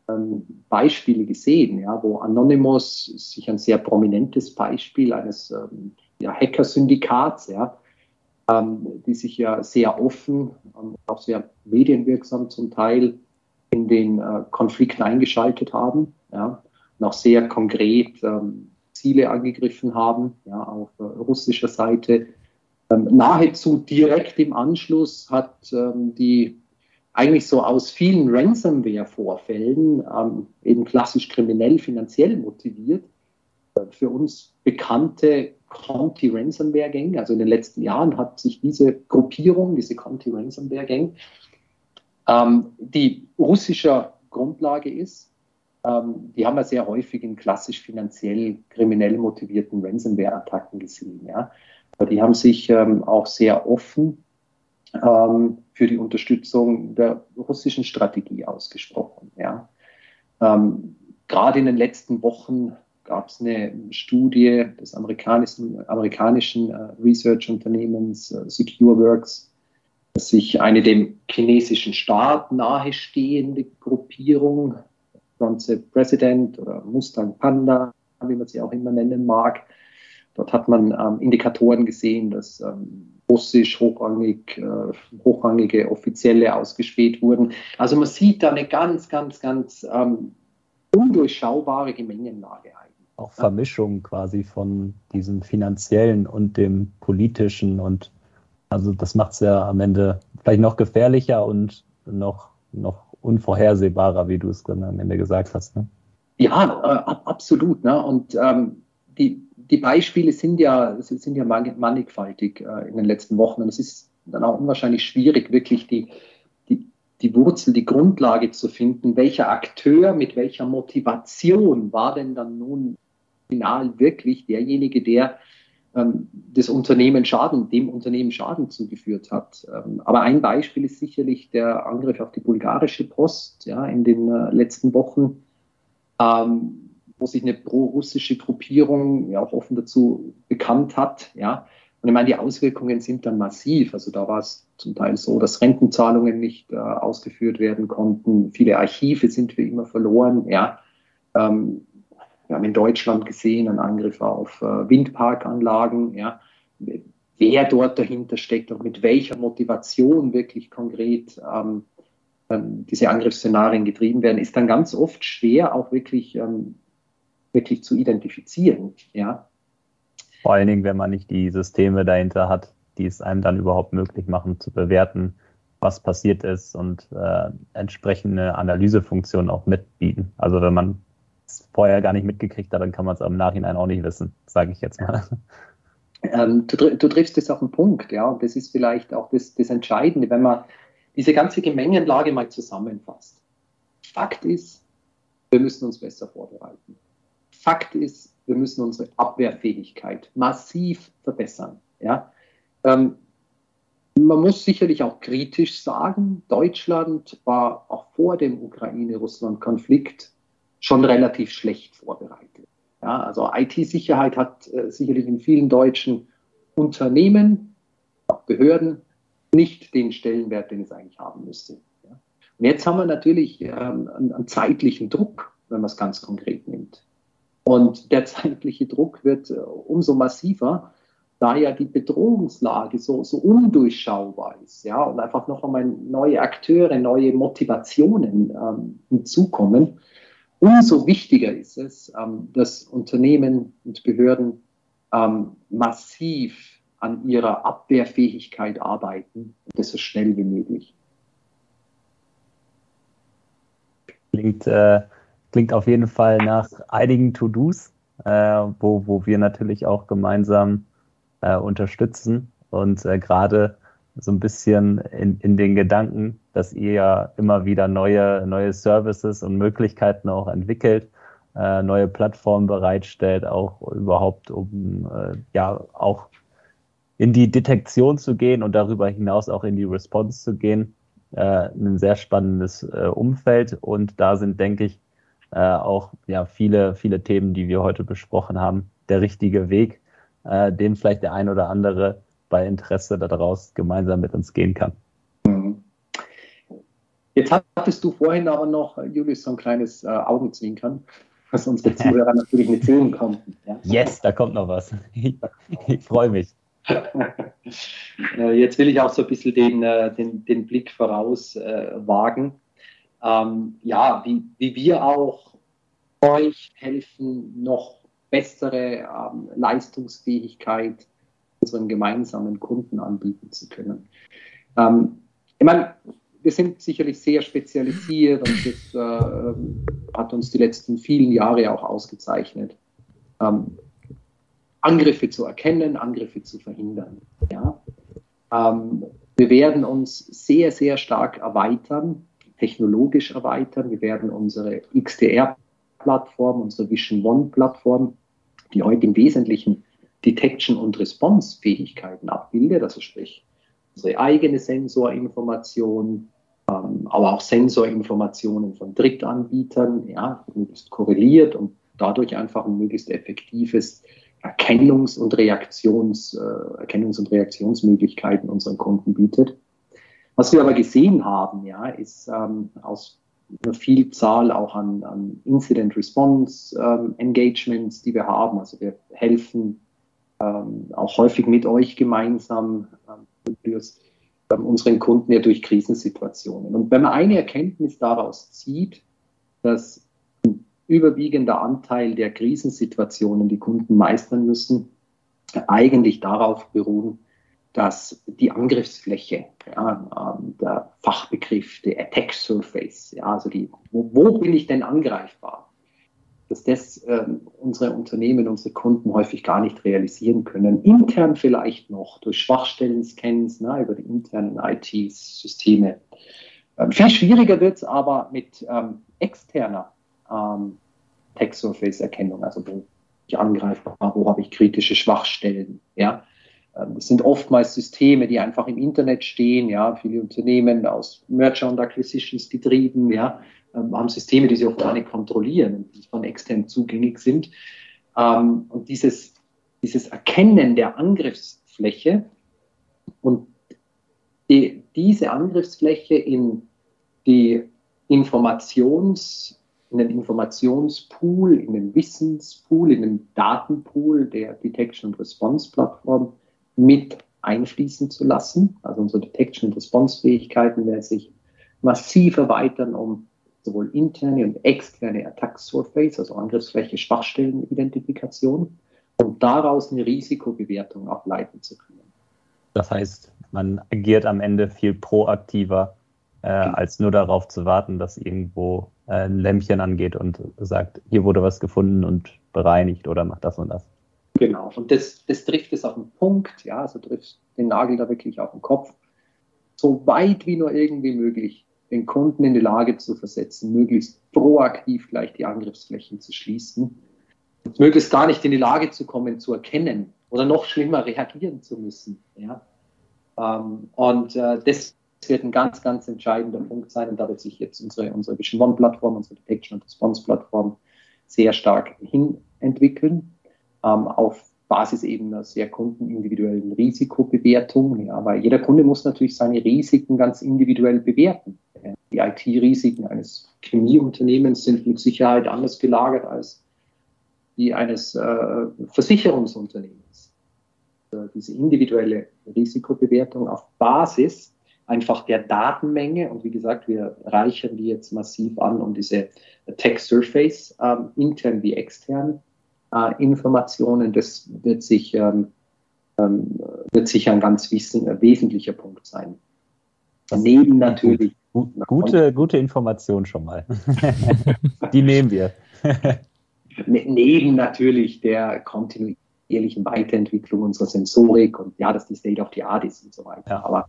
ähm, Beispiele gesehen, ja, wo Anonymous sich ein sehr prominentes Beispiel eines ähm, ja, Hacker-Syndikats, ja, ähm, die sich ja sehr offen, ähm, auch sehr medienwirksam zum Teil in den äh, Konflikt eingeschaltet haben, ja, und auch sehr konkret ähm, Ziele angegriffen haben, ja, auf äh, russischer Seite. Ähm, nahezu direkt im Anschluss hat die eigentlich so aus vielen Ransomware-Vorfällen, ähm, eben klassisch kriminell, finanziell motiviert, äh, für uns bekannte Conti-Ransomware-Gang, also in den letzten Jahren hat sich diese Gruppierung, diese Conti-Ransomware-Gang, ähm, die russischer Grundlage ist, ähm, die haben wir sehr häufig in klassisch finanziell kriminell motivierten Ransomware-Attacken gesehen. Ja. Aber die haben sich ähm, auch sehr offen ähm, für die Unterstützung der russischen Strategie ausgesprochen. Ja. Ähm, gerade in den letzten Wochen gab es eine Studie des amerikanischen, amerikanischen äh, Research-Unternehmens äh, SecureWorks, dass sich eine dem chinesischen Staat nahestehende Gruppierung, Bronze President oder Mustang Panda, wie man sie auch immer nennen mag, dort hat man ähm, Indikatoren gesehen, dass ähm, russisch hochrangig, äh, hochrangige Offizielle ausgespäht wurden. Also man sieht da eine ganz, ganz, ganz ähm, undurchschaubare Gemengenlage eigentlich. Auch Vermischung quasi von diesem finanziellen und dem politischen und also das macht es ja am Ende vielleicht noch gefährlicher und noch, noch unvorhersehbarer, wie du es dann am Ende gesagt hast. Ne? Ja, äh, absolut. Ne? Und ähm, die, die Beispiele sind ja, sind ja mannigfaltig äh, in den letzten Wochen. Und es ist dann auch unwahrscheinlich schwierig, wirklich die, die, die Wurzel, die Grundlage zu finden, welcher Akteur mit welcher Motivation war denn dann nun final wirklich derjenige, der ähm, das Unternehmen Schaden, dem Unternehmen Schaden zugeführt hat. Ähm, aber ein Beispiel ist sicherlich der Angriff auf die bulgarische Post ja, in den äh, letzten Wochen, ähm, wo sich eine pro-russische Gruppierung ja auch offen dazu bekannt hat. Ja. Und ich meine, die Auswirkungen sind dann massiv. Also da war es zum Teil so, dass Rentenzahlungen nicht äh, ausgeführt werden konnten. Viele Archive sind für immer verloren. Ja. Ähm, wir haben in Deutschland gesehen einen Angriff auf äh, Windparkanlagen. Ja. Wer dort dahinter steckt und mit welcher Motivation wirklich konkret ähm, ähm, diese Angriffsszenarien getrieben werden, ist dann ganz oft schwer auch wirklich, ähm, wirklich zu identifizieren. Ja. Vor allen Dingen, wenn man nicht die Systeme dahinter hat, die es einem dann überhaupt möglich machen, zu bewerten, was passiert ist und äh, entsprechende Analysefunktionen auch mitbieten. Also wenn man vorher gar nicht mitgekriegt hat, dann kann man es am Nachhinein auch nicht wissen, sage ich jetzt mal. Ähm, du, du, triffst es auf den Punkt, ja, und das ist vielleicht auch das, das Entscheidende, wenn man diese ganze Gemengenlage mal zusammenfasst. Fakt ist, wir müssen uns besser vorbereiten. Fakt ist, wir müssen unsere Abwehrfähigkeit massiv verbessern. Ja? Ähm, man muss sicherlich auch kritisch sagen, Deutschland war auch vor dem Ukraine-Russland-Konflikt schon relativ schlecht vorbereitet. Ja, also IT-Sicherheit hat äh, sicherlich in vielen deutschen Unternehmen, auch Behörden, nicht den Stellenwert, den es eigentlich haben müsste. Ja. Und jetzt haben wir natürlich ähm, einen, einen, zeitlichen Druck, wenn man es ganz konkret nimmt. Und der zeitliche Druck wird äh, umso massiver, da ja die Bedrohungslage so, so undurchschaubar ist, ja, und einfach noch einmal neue Akteure, neue Motivationen ähm, hinzukommen Umso wichtiger ist es, ähm, dass Unternehmen und Behörden ähm, massiv an ihrer Abwehrfähigkeit arbeiten und das so schnell wie möglich. Klingt, äh, klingt auf jeden Fall nach einigen To-Dos, äh, wo, wo wir natürlich auch gemeinsam äh, unterstützen und äh, gerade so ein bisschen in, in den Gedanken, dass ihr ja immer wieder neue, neue Services und Möglichkeiten auch entwickelt, äh, neue Plattformen bereitstellt, auch überhaupt um äh, ja auch in die Detektion zu gehen und darüber hinaus auch in die Response zu gehen. Äh, ein sehr spannendes äh, Umfeld und da sind, denke ich, äh, auch ja viele, viele Themen, die wir heute besprochen haben, der richtige Weg, äh, den vielleicht der ein oder andere bei Interesse daraus gemeinsam mit uns gehen kann. Mhm. Jetzt hattest du vorhin aber noch, Julius, so ein kleines äh, Augenzwinkern, was unsere [LAUGHS] Zuhörer natürlich nicht sehen konnten. Ja? Yes, da kommt noch was. [LAUGHS] Ich, ich freue mich. [LAUGHS] Äh, jetzt will ich auch so ein bisschen den, äh, den, den Blick voraus äh, wagen. Ähm, ja, wie, wie wir auch euch helfen, noch bessere ähm, Leistungsfähigkeit unseren gemeinsamen Kunden anbieten zu können. Ähm, ich meine, wir sind sicherlich sehr spezialisiert und das äh, hat uns die letzten vielen Jahre auch ausgezeichnet, ähm, Angriffe zu erkennen, Angriffe zu verhindern. Ja? Ähm, wir werden uns sehr, sehr stark erweitern, technologisch erweitern. Wir werden unsere XDR-Plattform, unsere Vision One-Plattform, die heute im Wesentlichen Detection- und Response-Fähigkeiten abbildet, also sprich unsere eigene Sensorinformation, ähm, aber auch Sensorinformationen von Drittanbietern, ja, möglichst korreliert und dadurch einfach ein möglichst effektives Erkennungs- und Reaktions, äh, Erkennungs- und Reaktionsmöglichkeiten unseren Kunden bietet. Was wir aber gesehen haben, ja, ist ähm, aus einer Vielzahl auch an, an Incident Response ähm, Engagements, die wir haben. Also wir helfen ähm, auch häufig mit euch gemeinsam ähm, ähm, unseren Kunden ja durch Krisensituationen. Und wenn man eine Erkenntnis daraus zieht, dass ein überwiegender Anteil der Krisensituationen, die Kunden meistern müssen, eigentlich darauf beruhen, dass die Angriffsfläche, ja, ähm, der Fachbegriff, der Attack Surface, ja, also die, wo, wo bin ich denn angreifbar? Dass das äh, unsere Unternehmen, unsere Kunden häufig gar nicht realisieren können. Intern vielleicht noch durch Schwachstellen-Scans ne, über die internen IT-Systeme. Ähm, viel schwieriger wird es aber mit ähm, externer ähm, Attack Surface-Erkennung, also wo ich angreifbar, wo habe ich kritische Schwachstellen, ja das sind oftmals Systeme, die einfach im Internet stehen. Ja, viele Unternehmen aus Merger und Acquisitions getrieben, ja, ähm, haben Systeme, die sie auch gar nicht kontrollieren und die von extern zugänglich sind. Ähm, und dieses, dieses Erkennen der Angriffsfläche und die, diese Angriffsfläche in die Informations, in den Informationspool, in den Wissenspool, in den Datenpool der Detection und Response Plattform mit einfließen zu lassen. Also unsere Detection- und Response-Fähigkeiten werden sich massiv erweitern, um sowohl interne und externe Attack Surface, also Angriffsfläche, Schwachstellenidentifikation und daraus eine Risikobewertung ableiten zu können. Das heißt, man agiert am Ende viel proaktiver, äh, als nur darauf zu warten, dass irgendwo äh, ein Lämpchen angeht und sagt, hier wurde was gefunden und bereinigt oder macht das und das. Genau, und das, das trifft es auf den Punkt, ja, also trifft den Nagel da wirklich auf den Kopf. So weit wie nur irgendwie möglich, den Kunden in die Lage zu versetzen, möglichst proaktiv gleich die Angriffsflächen zu schließen, und möglichst gar nicht in die Lage zu kommen, zu erkennen oder noch schlimmer reagieren zu müssen. Ja. Ähm, und äh, das wird ein ganz, ganz entscheidender Punkt sein und da wird sich jetzt unsere, unsere Vision One-Plattform, unsere Detection und Response-Plattform sehr stark hin entwickeln ähm, auf Basis eben einer sehr kundenindividuellen Risikobewertung. Ja, weil jeder Kunde muss natürlich seine Risiken ganz individuell bewerten. Die IT-Risiken eines Chemieunternehmens sind mit Sicherheit anders gelagert als die eines äh, Versicherungsunternehmens. Also diese individuelle Risikobewertung auf Basis einfach der Datenmenge und wie gesagt, wir reichern die jetzt massiv an, um diese Tech Surface ähm, intern wie extern äh, Informationen. Das wird sich, ähm, ähm, wird sicher ein ganz äh, wesentlicher Punkt sein. Neben natürlich. Gut, gute, gute Information schon mal. [LAUGHS] Die nehmen wir. [LAUGHS] Ne, neben natürlich der kontinuierlichen Weiterentwicklung unserer Sensorik und ja, dass die State of the Art ist und so weiter. Ja. Aber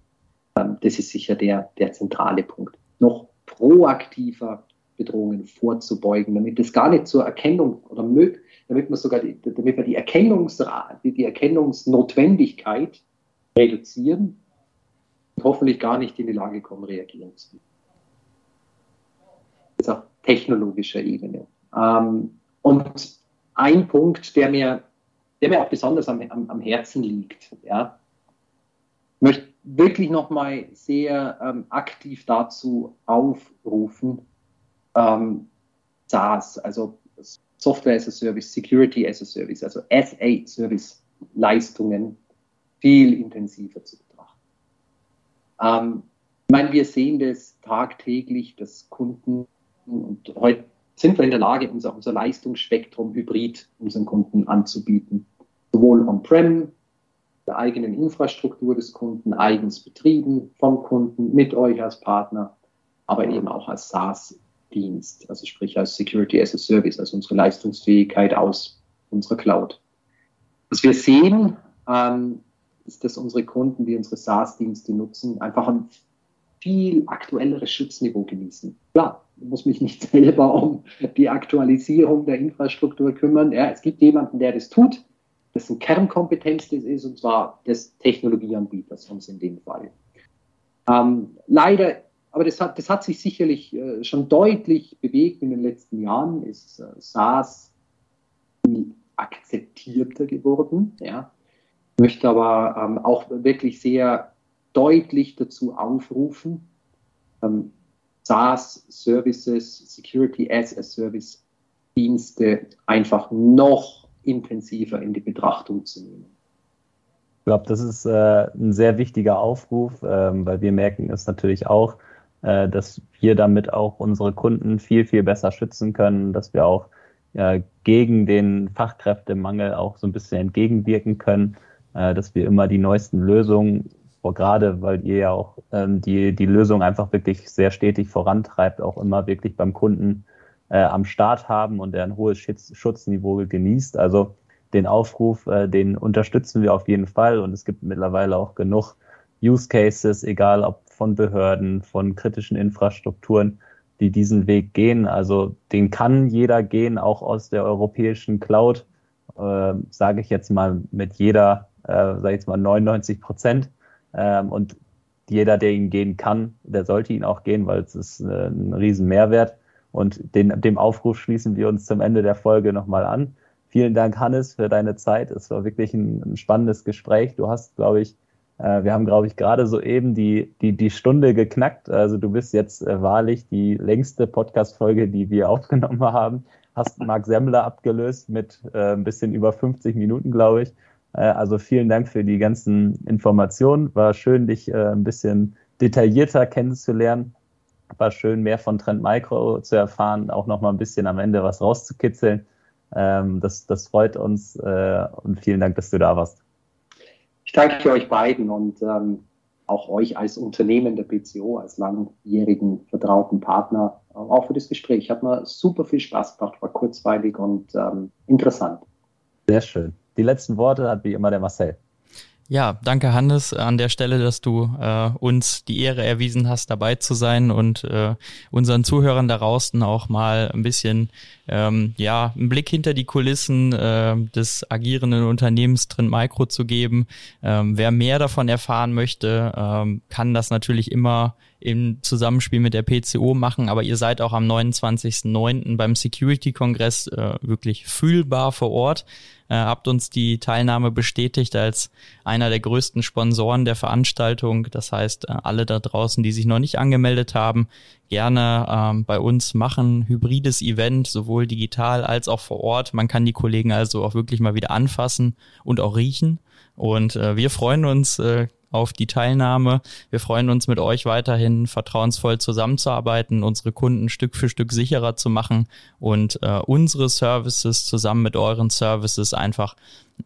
ähm, das ist sicher der, der zentrale Punkt. Noch proaktiver Bedrohungen vorzubeugen, damit es gar nicht zur Erkennung oder möglich damit man sogar die, damit wir die, Erkennungsrate, die, Erkennungsnotwendigkeit reduzieren und hoffentlich gar nicht in die Lage kommen, reagieren zu können. Das ist auf technologischer Ebene. Ähm, und ein Punkt, der mir, der mir auch besonders am, am, am Herzen liegt, ja, möchte wirklich nochmal sehr ähm, aktiv dazu aufrufen, ähm, SaaS, also Software as a Service, Security as a Service, also SA-Service-Leistungen viel intensiver zu betrachten. Ähm, ich meine, wir sehen das tagtäglich, dass Kunden, und heute sind wir in der Lage, unser, unser Leistungsspektrum hybrid unseren Kunden anzubieten. Sowohl on-prem, der eigenen Infrastruktur des Kunden, eigens betrieben vom Kunden, mit euch als Partner, aber eben auch als SaaS Dienst, also sprich als Security as a Service, also unsere Leistungsfähigkeit aus unserer Cloud. Was wir sehen, ähm, ist, dass unsere Kunden, die unsere SaaS-Dienste nutzen, einfach ein viel aktuelleres Schutzniveau genießen. Klar, ich muss mich nicht [LAUGHS] selber um die Aktualisierung der Infrastruktur kümmern. Ja, es gibt jemanden, der das tut, dessen Kernkompetenz das ist, und zwar des Technologieanbieters, uns in dem Fall. Ähm, leider aber das hat, das hat sich sicherlich äh, schon deutlich bewegt in den letzten Jahren, ist äh, SaaS akzeptierter geworden. Ja. Ich möchte aber ähm, auch wirklich sehr deutlich dazu aufrufen, ähm, SaaS-Services, Security as a Service Dienste einfach noch intensiver in die Betrachtung zu nehmen. glaube, das ist äh, ein sehr wichtiger Aufruf, ähm, weil wir merken es natürlich auch, äh, dass wir damit auch unsere Kunden viel, viel besser schützen können, dass wir auch äh, gegen den Fachkräftemangel auch so ein bisschen entgegenwirken können, äh, dass wir immer die neuesten Lösungen, gerade weil ihr ja auch ähm, die, die Lösung einfach wirklich sehr stetig vorantreibt, auch immer wirklich beim Kunden äh, am Start haben und der ein hohes Schutz, Schutzniveau genießt. Also den Aufruf, äh, den unterstützen wir auf jeden Fall und es gibt mittlerweile auch genug Use Cases, egal ob von Behörden, von kritischen Infrastrukturen, die diesen Weg gehen. Also den kann jeder gehen, auch aus der europäischen Cloud, äh, sage ich jetzt mal mit jeder, äh, sage ich jetzt mal 99 Prozent. Ähm, und jeder, der ihn gehen kann, der sollte ihn auch gehen, weil es ist äh, ein riesen Mehrwert. Und den, dem Aufruf schließen wir uns zum Ende der Folge nochmal an. Vielen Dank, Hannes, für deine Zeit. Es war wirklich ein, ein spannendes Gespräch. Du hast, glaube ich, wir haben, glaube ich, gerade soeben die, die, die Stunde geknackt. Also du bist jetzt äh, wahrlich die längste Podcast-Folge, die wir [LAUGHS] aufgenommen haben. Hast Marc Semmler abgelöst mit äh, ein bisschen über 50 Minuten, glaube ich. Äh, also vielen Dank für die ganzen Informationen. War schön, dich äh, ein bisschen detaillierter kennenzulernen. War schön, mehr von Trend Micro zu erfahren, auch noch mal ein bisschen am Ende was rauszukitzeln. Ähm, das, das freut uns äh, und vielen Dank, dass du da warst. Ich danke euch beiden und ähm, auch euch als Unternehmen der BCO, als langjährigen vertrauten Partner, äh, auch für das Gespräch. Hat mir super viel Spaß gemacht, war kurzweilig und ähm, interessant. Sehr schön. Die letzten Worte hat wie immer der Marcel. Ja, danke Hannes an der Stelle, dass du äh, uns die Ehre erwiesen hast, dabei zu sein und äh, unseren Zuhörern da draußen auch mal ein bisschen ähm, ja einen Blick hinter die Kulissen äh, des agierenden Unternehmens Trend Micro zu geben. Ähm, wer mehr davon erfahren möchte, ähm, kann das natürlich immer im Zusammenspiel mit der PCO machen, aber ihr seid auch am 29.09. beim Security-Kongress äh, wirklich fühlbar vor Ort äh, habt uns die Teilnahme bestätigt als einer der größten Sponsoren der Veranstaltung. Das heißt, äh, alle da draußen, die sich noch nicht angemeldet haben, gerne ähm, bei uns machen. Hybrides Event, sowohl digital als auch vor Ort. Man kann die Kollegen also auch wirklich mal wieder anfassen und auch riechen. Und äh, wir freuen uns äh, auf die Teilnahme. Wir freuen uns mit euch weiterhin vertrauensvoll zusammenzuarbeiten, unsere Kunden Stück für Stück sicherer zu machen und äh, unsere Services zusammen mit euren Services einfach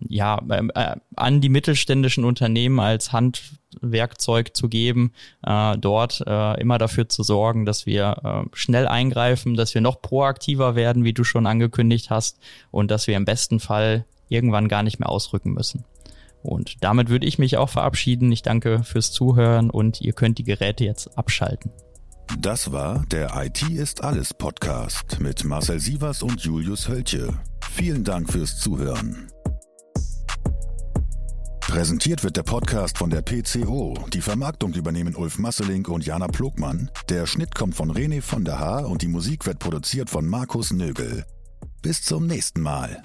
ja ähm, äh, an die mittelständischen Unternehmen als Handwerkzeug zu geben, äh, dort äh, immer dafür zu sorgen, dass wir äh, schnell eingreifen, dass wir noch proaktiver werden, wie du schon angekündigt hast, und dass wir im besten Fall irgendwann gar nicht mehr ausrücken müssen. Und damit würde ich mich auch verabschieden. Ich danke fürs Zuhören und ihr könnt die Geräte jetzt abschalten. Das war der IT ist alles Podcast mit Marcel Sievers und Julius Hölche. Vielen Dank fürs Zuhören. Präsentiert wird der Podcast von der PCO. Die Vermarktung übernehmen Ulf Masselink und Jana Plogmann. Der Schnitt kommt von René von der Haar und die Musik wird produziert von Markus Nögel. Bis zum nächsten Mal.